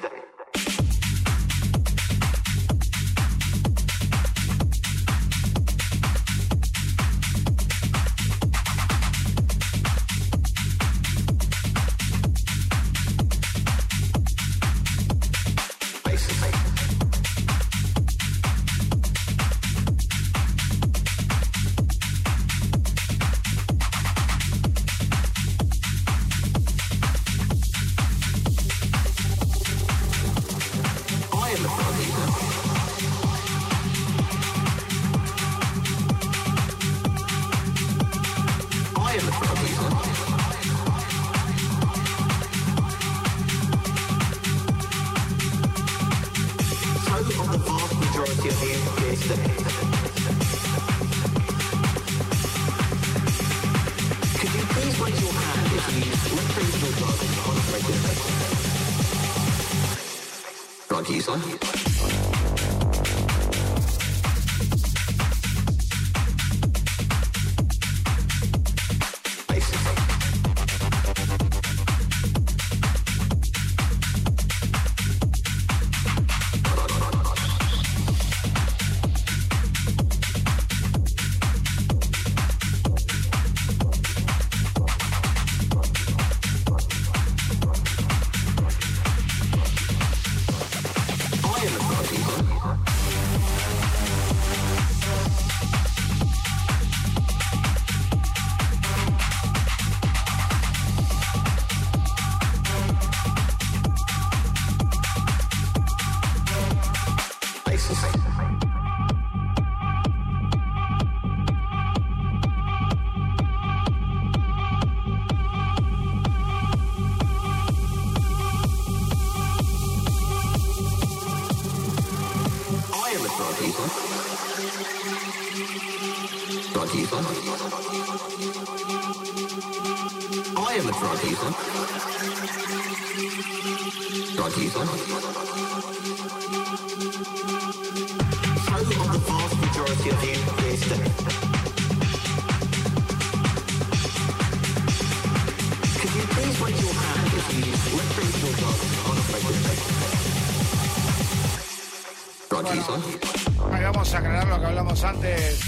Ahí vamos a aclarar lo que hablamos antes.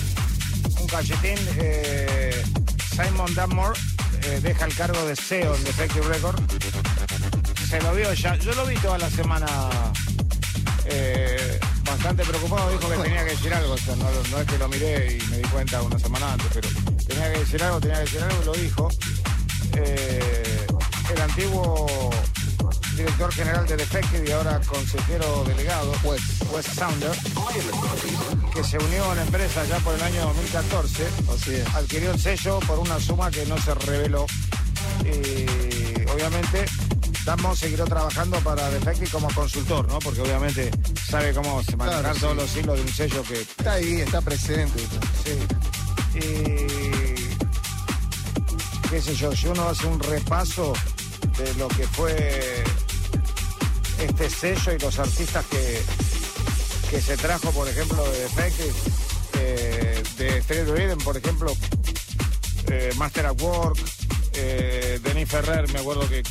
Un cachetín. eh, Simon Dunmore eh, deja el cargo de CEO en Defective Record. Se lo vio ya. Yo lo vi toda la semana eh, bastante preocupado. Dijo que tenía que decir algo. O sea, no, no es que lo miré y me di cuenta una semana antes, pero tenía que decir algo, tenía que decir algo y lo dijo. Eh, el antiguo director general de Defective y ahora consejero delegado, Wes, Wes Sounder, que se unió a la empresa ya por el año 2014, adquirió el sello por una suma que no se reveló. Y obviamente Damos seguirá trabajando para Defective como consultor, ¿no? Porque obviamente sabe cómo se manejar Claro, todos los hilos de un sello que Está ahí, está presente. Sí. Y qué sé yo, si uno hace un repaso de lo que fue este sello y los artistas que, que se trajo, por ejemplo, de Defective, eh, de Stereo Rhythm, por ejemplo, eh, Master at Work, eh, Denis Ferrer, me acuerdo que,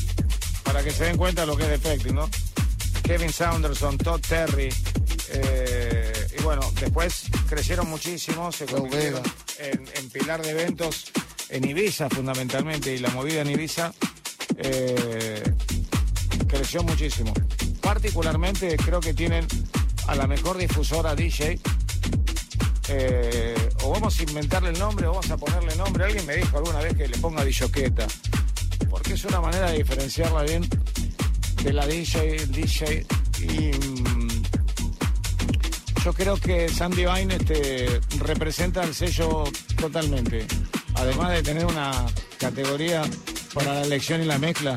para que se den cuenta lo que es Defective, ¿no? Kevin Saunderson, Todd Terry, eh, y bueno, después crecieron muchísimo, se convirtieron en, en pilar de eventos en Ibiza fundamentalmente, y la movida en Ibiza eh, creció muchísimo. Particularmente creo que tienen a la mejor difusora DJ. eh, o vamos a inventarle el nombre o vamos a ponerle nombre. Alguien me dijo alguna vez que le ponga disjoqueta. Porque es una manera de diferenciarla bien de la DJ, el DJ. Y mm, yo creo que Sandy Vine este, representa el sello totalmente. Además de tener una categoría para la elección y la mezcla.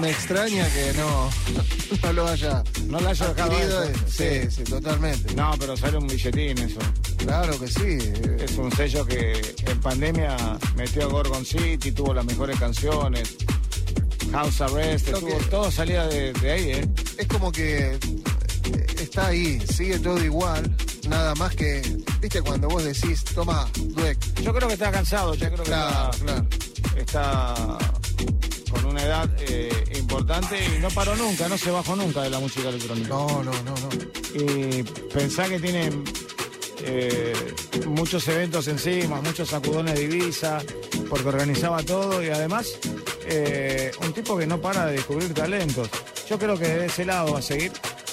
Me extraña que no, no lo haya No la haya adquirido. eso. Sí, sí, totalmente. No, pero sale un billetín eso. Claro que sí. Es un sello que en pandemia metió a Gorgon City, tuvo las mejores canciones. House Arrest, Lo tuvo- que- todo salía de, de ahí, ¿eh? Es como que eh, está ahí, sigue todo igual. Nada más que, viste, cuando vos decís, toma, Dweck. Yo creo que está cansado, yo creo que Claro, está, claro. está con una edad eh, importante y no paró nunca, no se bajó nunca de la música electrónica. No, no, no, no. Y pensá que tiene eh, muchos eventos encima, muchos sacudones de Ibiza, porque organizaba todo y además eh, un tipo que no para de descubrir talentos. Yo creo que de ese lado va a seguir,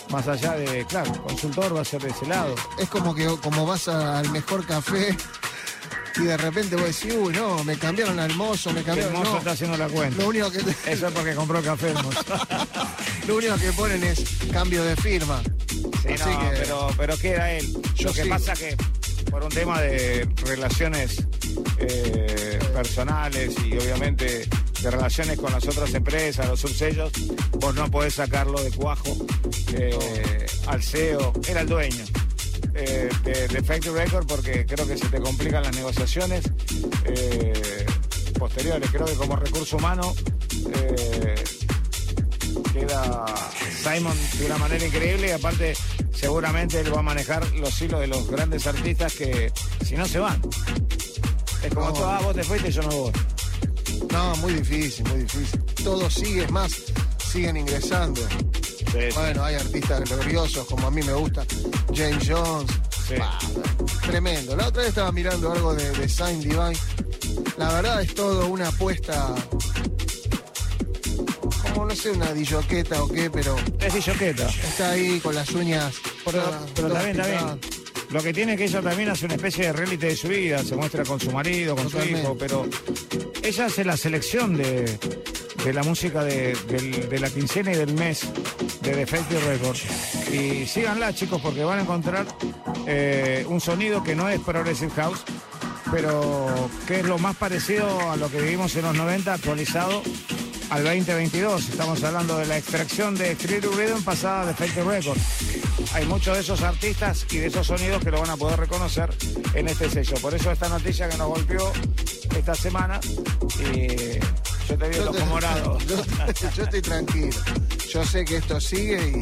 más allá de, claro, consultor va a ser de ese lado. Es como que como vas al mejor café y de repente vos decís, uy, no, me cambiaron al mozo, me El cambiaron. mozo no. está haciendo la cuenta. Lo único que Eso es porque compró café el mozo. lo único que ponen es cambio de firma. Sí, Así no, que- pero, pero queda él. Yo Lo que sigo. pasa que por un tema de relaciones eh, personales y obviamente de relaciones con las otras empresas, los subsellos, vos no podés sacarlo de cuajo eh, al CEO, era el dueño. eh, de, de Factory Record porque creo que se te complican las negociaciones eh, posteriores. Creo que como recurso humano queda Simon de una manera increíble y aparte seguramente él va a manejar los hilos de los grandes artistas que si no se van. Es como No. tú, ah, vos te fuiste, yo no voy. No, muy difícil, muy difícil. Todo sigue, es más, siguen ingresando. Bueno, hay artistas gloriosos como a mí me gusta. James Jones. Bah, tremendo. La otra vez estaba mirando algo de, de Saint Divine. La verdad es todo una apuesta. No sé, una dilloqueta o qué, pero. Es dilloqueta. Está ahí con las uñas. Pero, todas- pero todas también, también. Lo que tiene es que ella también hace una especie de reality de su vida, se muestra con su marido, con Totalmente. su hijo, pero ella hace la selección de, de la música de, del- de la quincena y del mes de Defective Records. Y síganla, chicos, porque van a encontrar eh, un sonido que no es Progressive House, pero que es lo más parecido a lo que vivimos en los 90, actualizado al 2022. Estamos hablando de la extracción de Street Rhythm pasada de Defective Records. hay muchos de esos artistas y de esos sonidos que lo van a poder reconocer en este sello. Por eso esta noticia que nos golpeó esta semana yo te vi Yo los te- morado. Yo, yo estoy tranquilo. Yo sé que esto sigue y.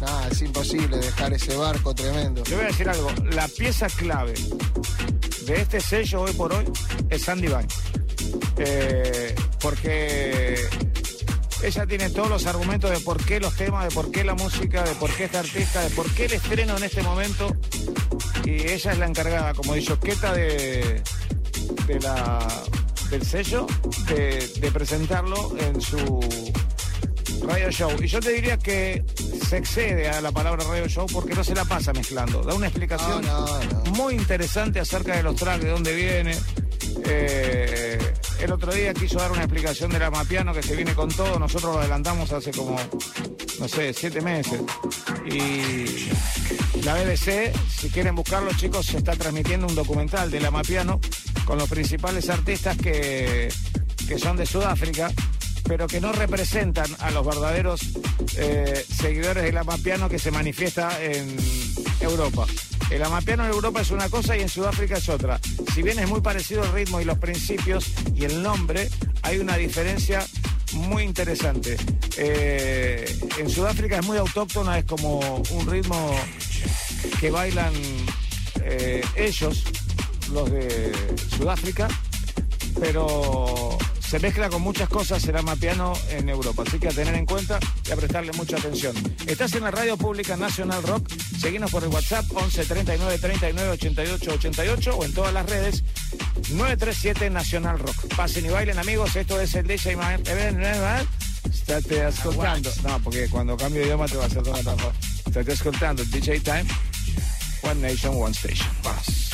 Nada, es imposible dejar ese barco tremendo. Te voy a decir algo, la pieza clave de este sello hoy por hoy es Sandy Vine. Eh, porque ella tiene todos los argumentos de por qué los temas, de por qué la música, de por qué este artista, de por qué el estreno en este momento. Y ella es la encargada, como dicho, Queta de, de la, del sello, de, de presentarlo en su radio show. Y yo te diría que se excede a la palabra radio show porque no se la pasa mezclando. Da una explicación No, no, no. muy interesante acerca de los tracks, de dónde viene. Eh, el otro día quiso dar una explicación de la Mapiano que se viene con todo. Nosotros lo adelantamos hace como, no sé, siete meses. Y la BBC, si quieren buscarlo, chicos, se está transmitiendo un documental de la Mapiano con los principales artistas que, que son de Sudáfrica, pero que no representan a los verdaderos eh, seguidores del Amapiano que se manifiesta en Europa. El Amapiano en Europa es una cosa y en Sudáfrica es otra. Si bien es muy parecido el ritmo y los principios y el nombre, hay una diferencia muy interesante. Eh, en Sudáfrica es muy autóctona, es como un ritmo que bailan eh, ellos, los de Sudáfrica, pero se mezcla con muchas cosas el amapiano en Europa, así que a tener en cuenta y a prestarle mucha atención. Estás en la radio pública Nacional Rock, seguinos por el WhatsApp 11 39 39 88 88 o en todas las redes 937 Nacional Rock. Pasen y bailen amigos, esto es el DJ Ma- Estate escuchando. No, porque cuando cambio de idioma te va a hacer la trampa. Estate escuchando DJ Time, One Nation, One Station. Vamos.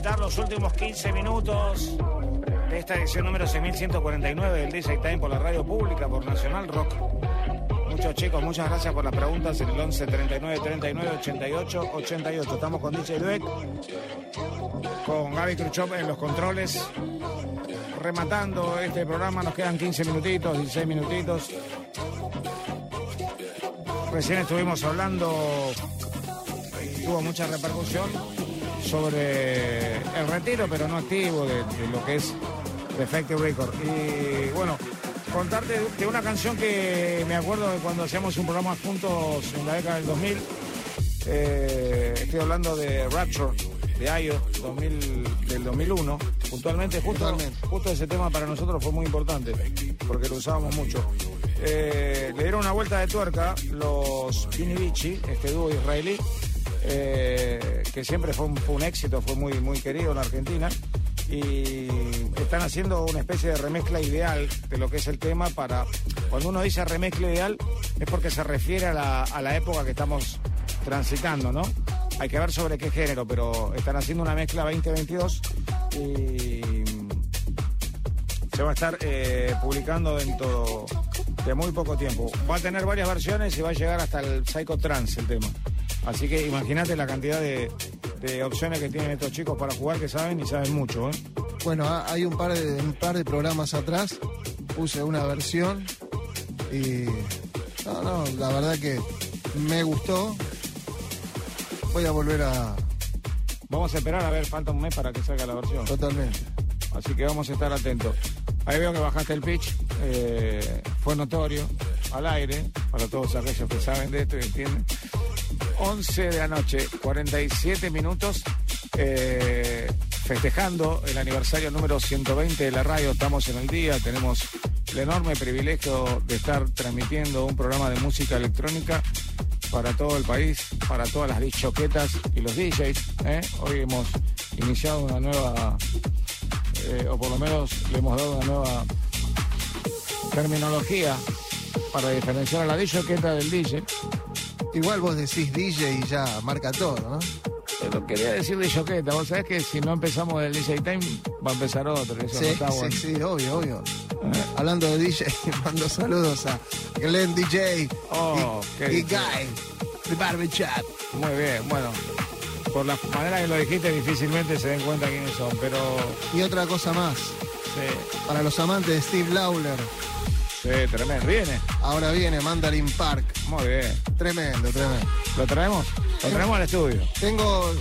Transitar los últimos 15 minutos de esta edición número 6149 del DJ Time por la radio pública, por Nacional Rock. Muchos chicos, muchas gracias por las preguntas en el 11 39 39 88 88. Estamos con DJ Luek, con Gaby Khrushchev en los controles. Rematando este programa, nos quedan 15 minutitos, 16 minutitos. Recién estuvimos hablando tuvo mucha repercusión sobre el retiro, pero no activo, de, de lo que es Defective Record. Y bueno, contarte de- una canción que me acuerdo de cuando hacíamos un programa juntos en la década del 2000. Eh, estoy hablando de Rapture, de Ayo, 2000, del 2001. Puntualmente, justo, justo ese tema para nosotros fue muy importante, porque lo usábamos mucho. Eh, le dieron una vuelta de tuerca los Pini Vici, este dúo israelí, eh, que siempre fue un, éxito, fue muy, muy querido en Argentina. Y están haciendo una especie de remezcla ideal de lo que es el tema para. Cuando uno dice remezcla ideal, es porque se refiere a la, a la época que estamos transitando, ¿no? Hay que ver sobre qué género, pero están haciendo una mezcla 2022 y se va a estar eh, publicando dentro de muy poco tiempo. Va a tener varias versiones y va a llegar hasta el Psycho Trance el tema. Así que imagínate la cantidad de, de opciones que tienen estos chicos para jugar que saben y saben mucho. ¿eh? Bueno, ha- hay un par de un par de programas atrás, puse una versión y no, no, la verdad que me gustó. Voy a volver a Vamos a esperar a ver, falta un mes para que salga la versión. totalmente. Así que vamos a estar atentos. Ahí veo que bajaste el pitch, eh, fue notorio, al aire, para todos aquellos que saben de esto y entienden. 11 de la noche, 47 minutos, eh, festejando el aniversario número 120 de la radio. Estamos en el día, tenemos el enorme privilegio de estar transmitiendo un programa de música electrónica para todo el país, para todas las dischoquetas y los DJs. ¿eh? Hoy hemos iniciado una nueva, eh, o por lo menos le hemos dado una nueva terminología para diferenciar a la dischoqueta del DJ. Igual vos decís DJ y ya marca todo, ¿no? Pero quería decir dischoqueta, vos sabés que si no empezamos el DJ Time va a empezar otro, eso Sí, no está sí, bueno. sí, obvio, obvio. Hablando de DJ, mando saludos a Glenn DJ Oh, y. Guy de Barbershop. Muy bien, bueno, por la manera que lo dijiste difícilmente se den cuenta quiénes son, pero Y otra cosa más, sí, para los amantes de Steve Lawler, sí, tremendo. Viene, ahora viene Mandarin Park. muy bien. Tremendo, tremendo. ¿Lo traemos? Lo traemos al estudio. Tengo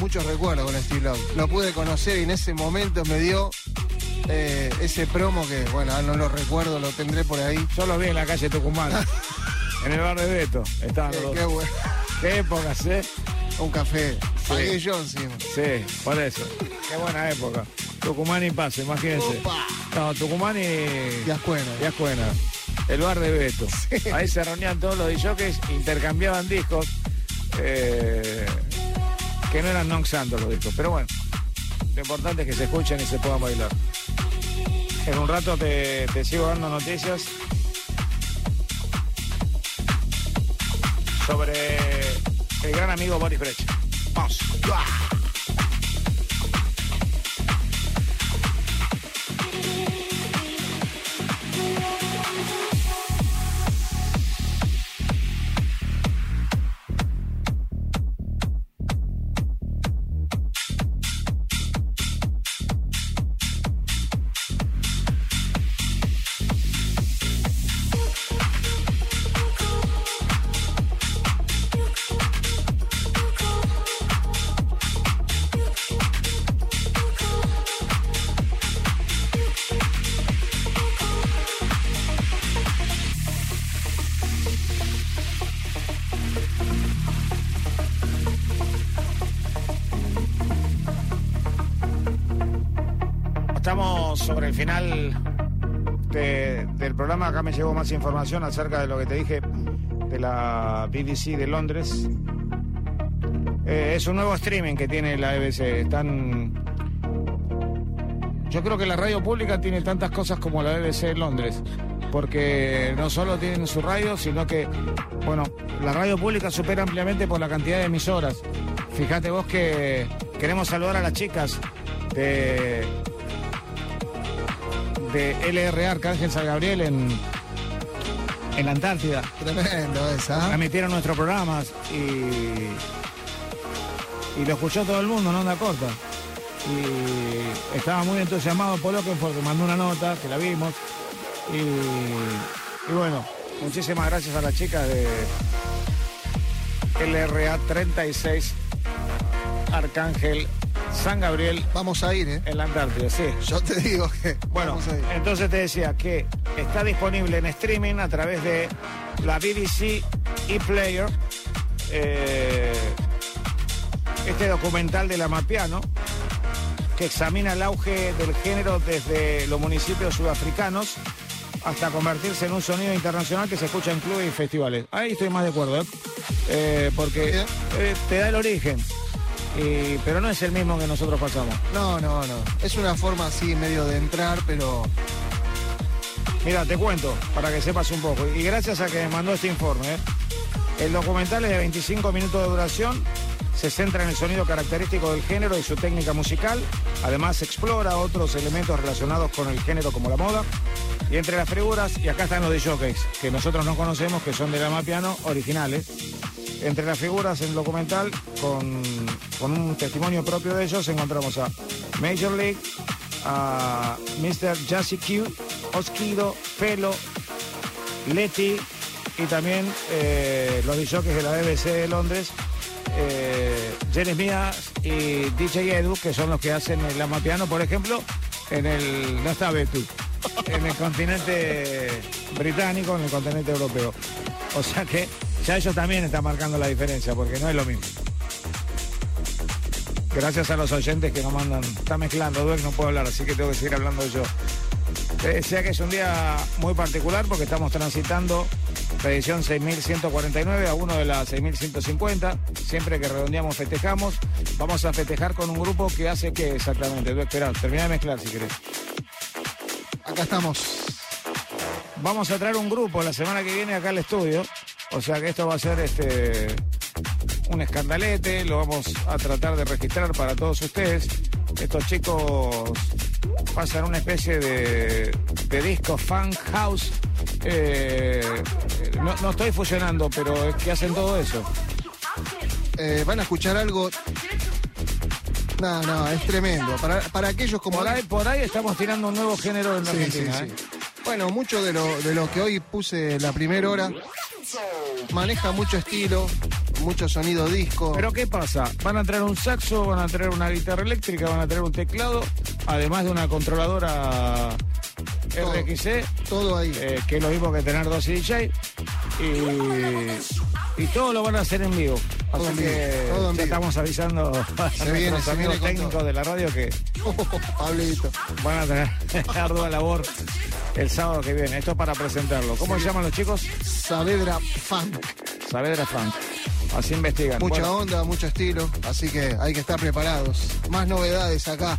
muchos recuerdos con Steve Lawler. Lo pude conocer y en ese momento me dio eh, ese promo que, bueno, ah, no lo recuerdo, lo tendré por ahí. Yo lo vi en la calle Tucumán, en el bar de Beto. Estaban los dos. qué bueno. Qué épocas, ¿eh? Un café. Pagué yo encima. Sí, por eso. Qué buena época. Tucumán y Paso, imagínense. Opa. No, Tucumán y... Y Ascuena. Y Ascuena. El bar de Beto. Ahí se reunían todos los DJs, intercambiaban discos. eh, que no eran non santos los discos. Pero bueno, lo importante es que se escuchen y se puedan bailar. En un rato te, te sigo dando noticias sobre el gran amigo Boris Brecht. Vamos. Sobre el final de- del programa. Acá me llegó más información acerca de lo que te dije de la BBC de Londres. Eh, es un nuevo streaming que tiene la BBC. Están. Yo creo que la radio pública tiene tantas cosas como la BBC de Londres. Porque no solo tienen su radio, sino que, bueno, la radio pública supera ampliamente por la cantidad de emisoras. Fíjate vos que queremos saludar a las chicas de, de LRA Arcángel San Gabriel en, en la Antártida. Tremendo esa. Emitieron nuestros programas y, y lo escuchó todo el mundo en onda corta. Y estaba muy entusiasmado Polo que porque mandó una nota, que la vimos. Y, y bueno, muchísimas gracias a las chicas de LRA 36 Arcángel San Gabriel. Vamos a ir, ¿eh? En la Antártida, sí. Yo te digo que. Bueno, vamos a ir. entonces te decía que está disponible en streaming a través de la BBC ePlayer. eh, este documental de la Mapiano, que examina el auge del género desde los municipios sudafricanos hasta convertirse en un sonido internacional que se escucha en clubes y festivales. Ahí estoy más de acuerdo, ¿eh? Eh, porque eh, te da el origen, pero no es el mismo que nosotros pasamos. No, no, no. Es una forma así medio de entrar, pero. Mira, te cuento, para que sepas un poco. Y gracias a que me mandó este informe. ¿eh? El documental es de 25 minutos de duración. Se centra en el sonido característico del género y su técnica musical. Además, explora otros elementos relacionados con el género como la moda. Y entre las figuras, y acá están los de que nosotros no conocemos, que son de la Piano originales. Entre las figuras en el documental, con, con un testimonio propio de ellos, encontramos a Major League, a Mr. Jazzy Q, Oskido, Pelo, Letty y también eh, los DJs de la BBC de Londres, eh, James Mías y DJ Edu, que son los que hacen el amapiano, por ejemplo, en el, no está Betu, en el continente británico, en el continente europeo. O sea que ya ellos también están marcando la diferencia, porque no es lo mismo. Gracias a los oyentes que nos mandan. Está mezclando, Dueck, no puedo hablar, así que tengo que seguir hablando yo. Decía que es un día muy particular porque estamos transitando la edición 6149 a uno de las 6150. Siempre que redondeamos festejamos. Vamos a festejar con un grupo que hace que exactamente. Dueck, Esperá, termina de mezclar si querés. Acá estamos. Vamos a traer un grupo la semana que viene acá al estudio. O sea que esto va a ser este un escandalete, lo vamos a tratar de registrar para todos ustedes. Estos chicos pasan una especie de, de disco funk house. Eh, no, no estoy fusionando, pero es que hacen todo eso. Eh, van a escuchar algo. No, no, es tremendo. Para, para aquellos como. Por ahí, por ahí estamos tirando un nuevo género en la Sí, sí, Argentina. sí. ¿eh? Bueno, mucho de lo, de lo que hoy puse la primera hora maneja mucho estilo, mucho sonido disco. Pero ¿qué pasa? Van a traer un saxo, van a traer una guitarra eléctrica, van a traer un teclado, además de una controladora Todo. RXC, todo ahí. eh, que es lo mismo que tener dos DJ. Y, y todo lo van a hacer en vivo. Así que todo en vivo. estamos avisando a Se nuestros viene, se amigos técnicos todo. de la radio que Pablito. van a tener ardua labor el sábado que viene. Esto es para presentarlo. ¿Cómo se llaman los chicos? Saavedra Funk. Saavedra Frank. Así investigan. Mucha Bueno, onda, mucho estilo. Así que hay que estar preparados. Más novedades acá.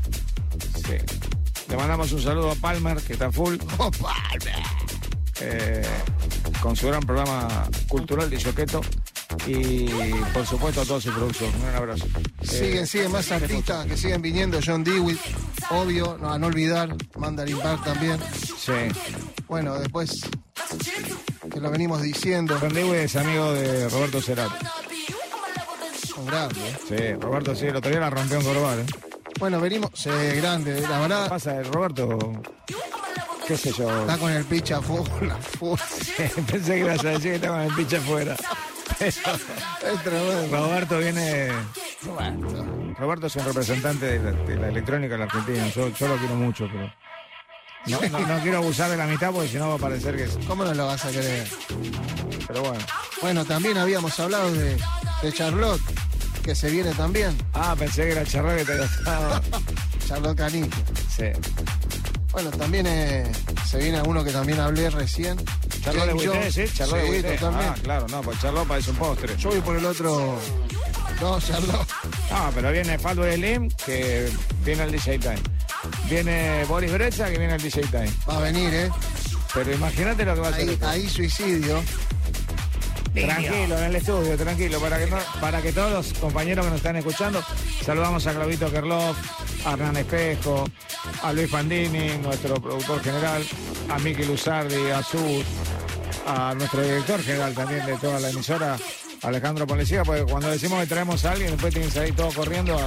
Sí. Le mandamos un saludo a Palmer, que está full. Oh, Palmer. eh, con su gran programa cultural de Choqueto. Y por supuesto a toda su producción. Un abrazo. Siguen, Eh, siguen más artistas que siguen viniendo. John Dewey, obvio, no, a no olvidar. Mandarin Park también. Sí. Bueno, después que lo venimos diciendo. John es amigo de Roberto Cerati. Son grandes. ¿eh? Sí, Roberto sí, el otro día la rompió en Corval. ¿eh? Bueno, venimos. Sí, grande. La ¿Qué verdad, pasa? El Roberto, qué sé yo. está con el pitch a full. a full. Pensé que ibas a decir que estaba con el pinche afuera. Pero Es tremendo. Roberto viene. Roberto es un representante de la, de la electrónica en la Argentina. Yo, yo lo quiero mucho, pero. No, no- no quiero abusar de la mitad porque si no va a parecer que es. ¿Cómo no lo vas a querer? Pero bueno. Bueno, también habíamos hablado de, de Charlotte. que se viene también. Ah, pensé que era Charlotte que te estado. Charlotte Canigia. Sí. Bueno, también eh, se viene uno que también hablé recién. Charlotte de Buité. ¿sí? Charlotte de Sí, totalmente. Ah, claro, no, pues Charlotte parece un postre. Yo voy por el otro. No. Ah, pero viene Faldo Slim, que viene al DJ Time. Viene Boris Brecha, que viene al DJ Time. Va a venir, ¿eh? Pero imagínate lo que va a hacer. Ahí, suicidio. Tranquilo, en el estudio, tranquilo, para que, no- para que todos los compañeros que nos están escuchando, saludamos a Claudito Kerlov, a Hernán Espejo, a Luis Fandini, nuestro productor general, a Miki Luzardi, a Sus, a nuestro director general también de toda la emisora, Alejandro Policía, porque cuando decimos que traemos a alguien, después tienen que salir todos corriendo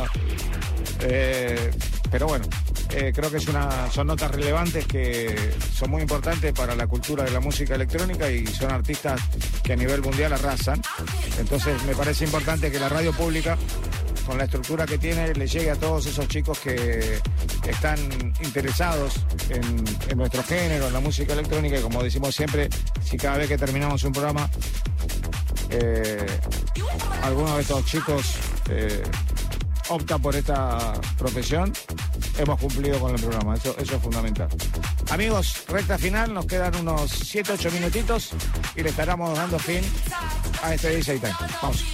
eh, pero bueno, eh, creo que es una, son notas relevantes que son muy importantes para la cultura de la música electrónica y son artistas que a nivel mundial arrasan. Entonces me parece importante que la radio pública, con la estructura que tiene, le llegue a todos esos chicos que están interesados en, en nuestro género, en la música electrónica y como decimos siempre, si cada vez que terminamos un programa eh, alguno de estos chicos eh, opta por esta profesión, hemos cumplido con el programa. Eso, eso es fundamental. Amigos, recta final, nos quedan unos 7, 8 minutitos y le estaremos dando fin a este DJ Time. Vamos.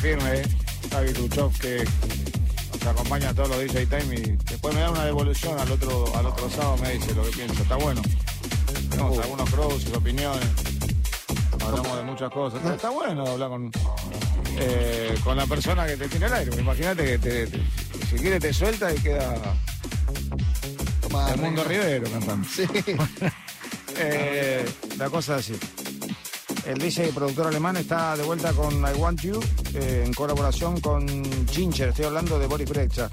Firme, ¿eh? Gaby Tuchov, que nos acompaña a todos los DJ Time y después me da una devolución al otro, al otro sábado, me dice lo que piensa. Está bueno. Tenemos algunos pros y opiniones. Hablamos de muchas cosas. Está bueno hablar con, eh, con la persona que te tiene al aire. Imagínate que te, te- si quiere te suelta y queda Toma, el mundo Rivero cantando. Sí. Eh, la cosa es así. El DJ y productor alemán está de vuelta con I Want You eh, en colaboración con Ginger. Estoy hablando de Boris Brecha.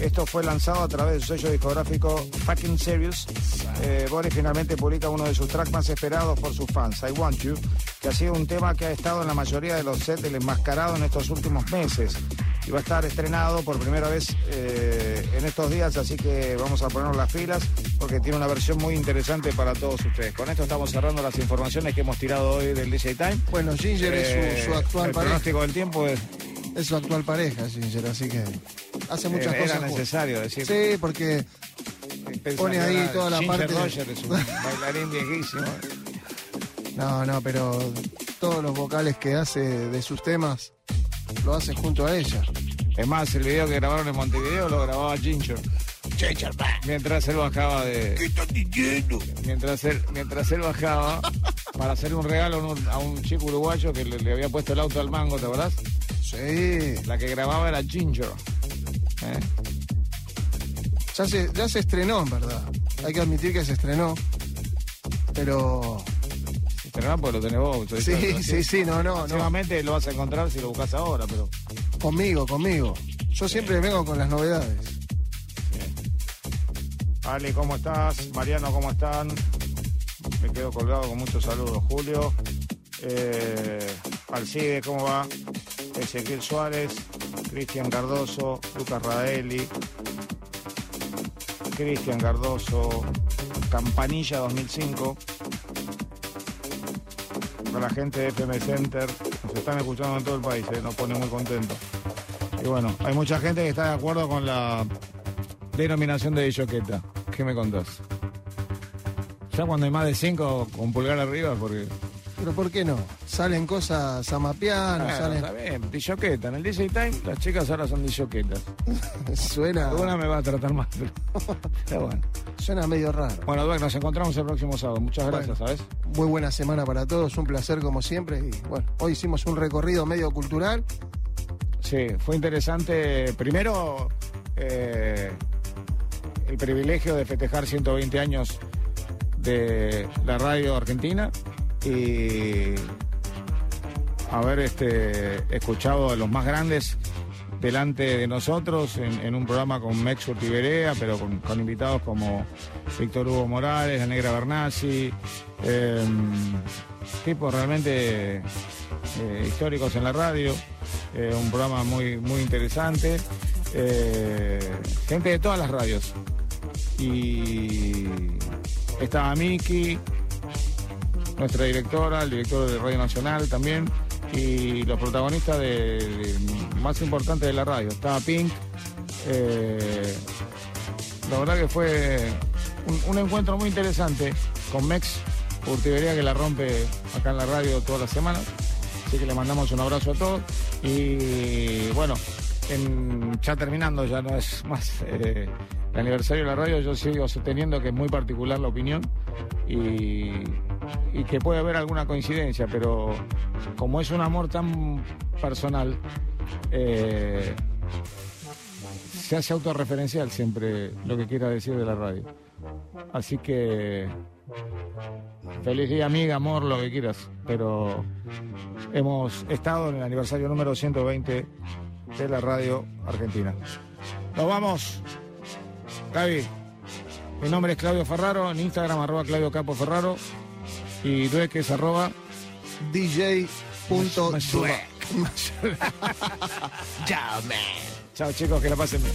Esto fue lanzado a través de su sello discográfico Fucking Serious. Eh, Boris finalmente publica uno de sus tracks más esperados por sus fans, I Want You, que ha sido un tema que ha estado en la mayoría de los sets del enmascarado en estos últimos meses. Y va a estar estrenado por primera vez eh, en estos días, así que vamos a ponernos las filas porque tiene una versión muy interesante para todos ustedes. Con esto estamos cerrando las informaciones que hemos tirado hoy del DJ Time. Bueno, Ginger es Eh, su, su actual El pareja. pronóstico del tiempo es, Es su actual pareja, Ginger, así que hace muchas eh, cosas. era necesario decir. Sí, porque pone ahí toda la Ginger parte- Roger es un bailarín viejísimo. No, no, pero todos los vocales que hace de sus temas lo hace junto a ella. Es más, el video que grabaron en Montevideo lo grababa Ginger. Mientras él bajaba de. ¿Qué estás diciendo? Mientras él, mientras él bajaba para hacer un regalo a un, a un chico uruguayo que le, le había puesto el auto al mango, ¿te acordás? Sí. La que grababa era Ginger. ¿Eh? Ya se, ya se estrenó, en verdad. Hay que admitir que se estrenó. Pero Pero no, porque lo tenés vos. Sí, sí, sí, no, no, no. Próximamente lo vas a encontrar si lo buscas ahora, pero. conmigo, conmigo. Yo siempre vengo con las novedades. Ali, ¿cómo estás? Mariano, ¿cómo están? Me quedo colgado con muchos saludos. Julio, eh, Alcide, ¿cómo va? Ezequiel Suárez, Cristian Cardoso, Lucas Raeli, Cristian Cardoso, Campanilla 2005. Para la gente de FM Center, nos están escuchando en todo el país, eh, nos pone muy contentos. Y bueno, hay mucha gente que está de acuerdo con la denominación de Choqueta. ¿Qué me contás? Ya cuando hay más de cinco con pulgar arriba, porque. Pero ¿por qué no? Salen cosas a Ah, salen. Está bien, dishoqueta. En el DJ Time las chicas ahora son dishoquetas. Suena, Alguna me va a tratar más, pero. pero bueno. suena medio raro. Bueno, Dweck, nos encontramos el próximo sábado. Muchas gracias, ¿sabes? Muy buena semana para todos, un placer como siempre. Y bueno, hoy hicimos un recorrido medio cultural. Sí, fue interesante. Primero, eh, el privilegio de festejar 120 años de la radio argentina y haber este, escuchado a los más grandes delante de nosotros en, un programa con Mex Urtiberea, pero con, invitados como Víctor Hugo Morales, la Negra Bernasi, eh, tipos realmente eh, históricos en la radio, eh, un programa muy, muy interesante, eh, gente de todas las radios. Y estaba Miki, nuestra directora, el director de Radio Nacional también, y los protagonistas de, más importantes de la radio. Estaba Pink. eh, la verdad que fue un, un encuentro muy interesante con Mex Urtibería que la rompe acá en la radio todas las semanas. Así que le mandamos un abrazo a todos. Y bueno, ya terminando, ya no es más eh, el aniversario de la radio, yo sigo sosteniendo que es muy particular la opinión y, y que puede haber alguna coincidencia, pero como es un amor tan personal, eh, se hace autorreferencial siempre lo que quiera decir de la radio. Así que feliz día, amiga, amor, lo que quieras. Pero hemos estado en el aniversario número 120 de la radio argentina. Nos vamos. Gaby, mi nombre es Claudio Ferraro, en Instagram arroba Claudio Capo Ferraro y Dueck es arroba DJ.duec. Chao, man. Chao chicos, que la pasen bien.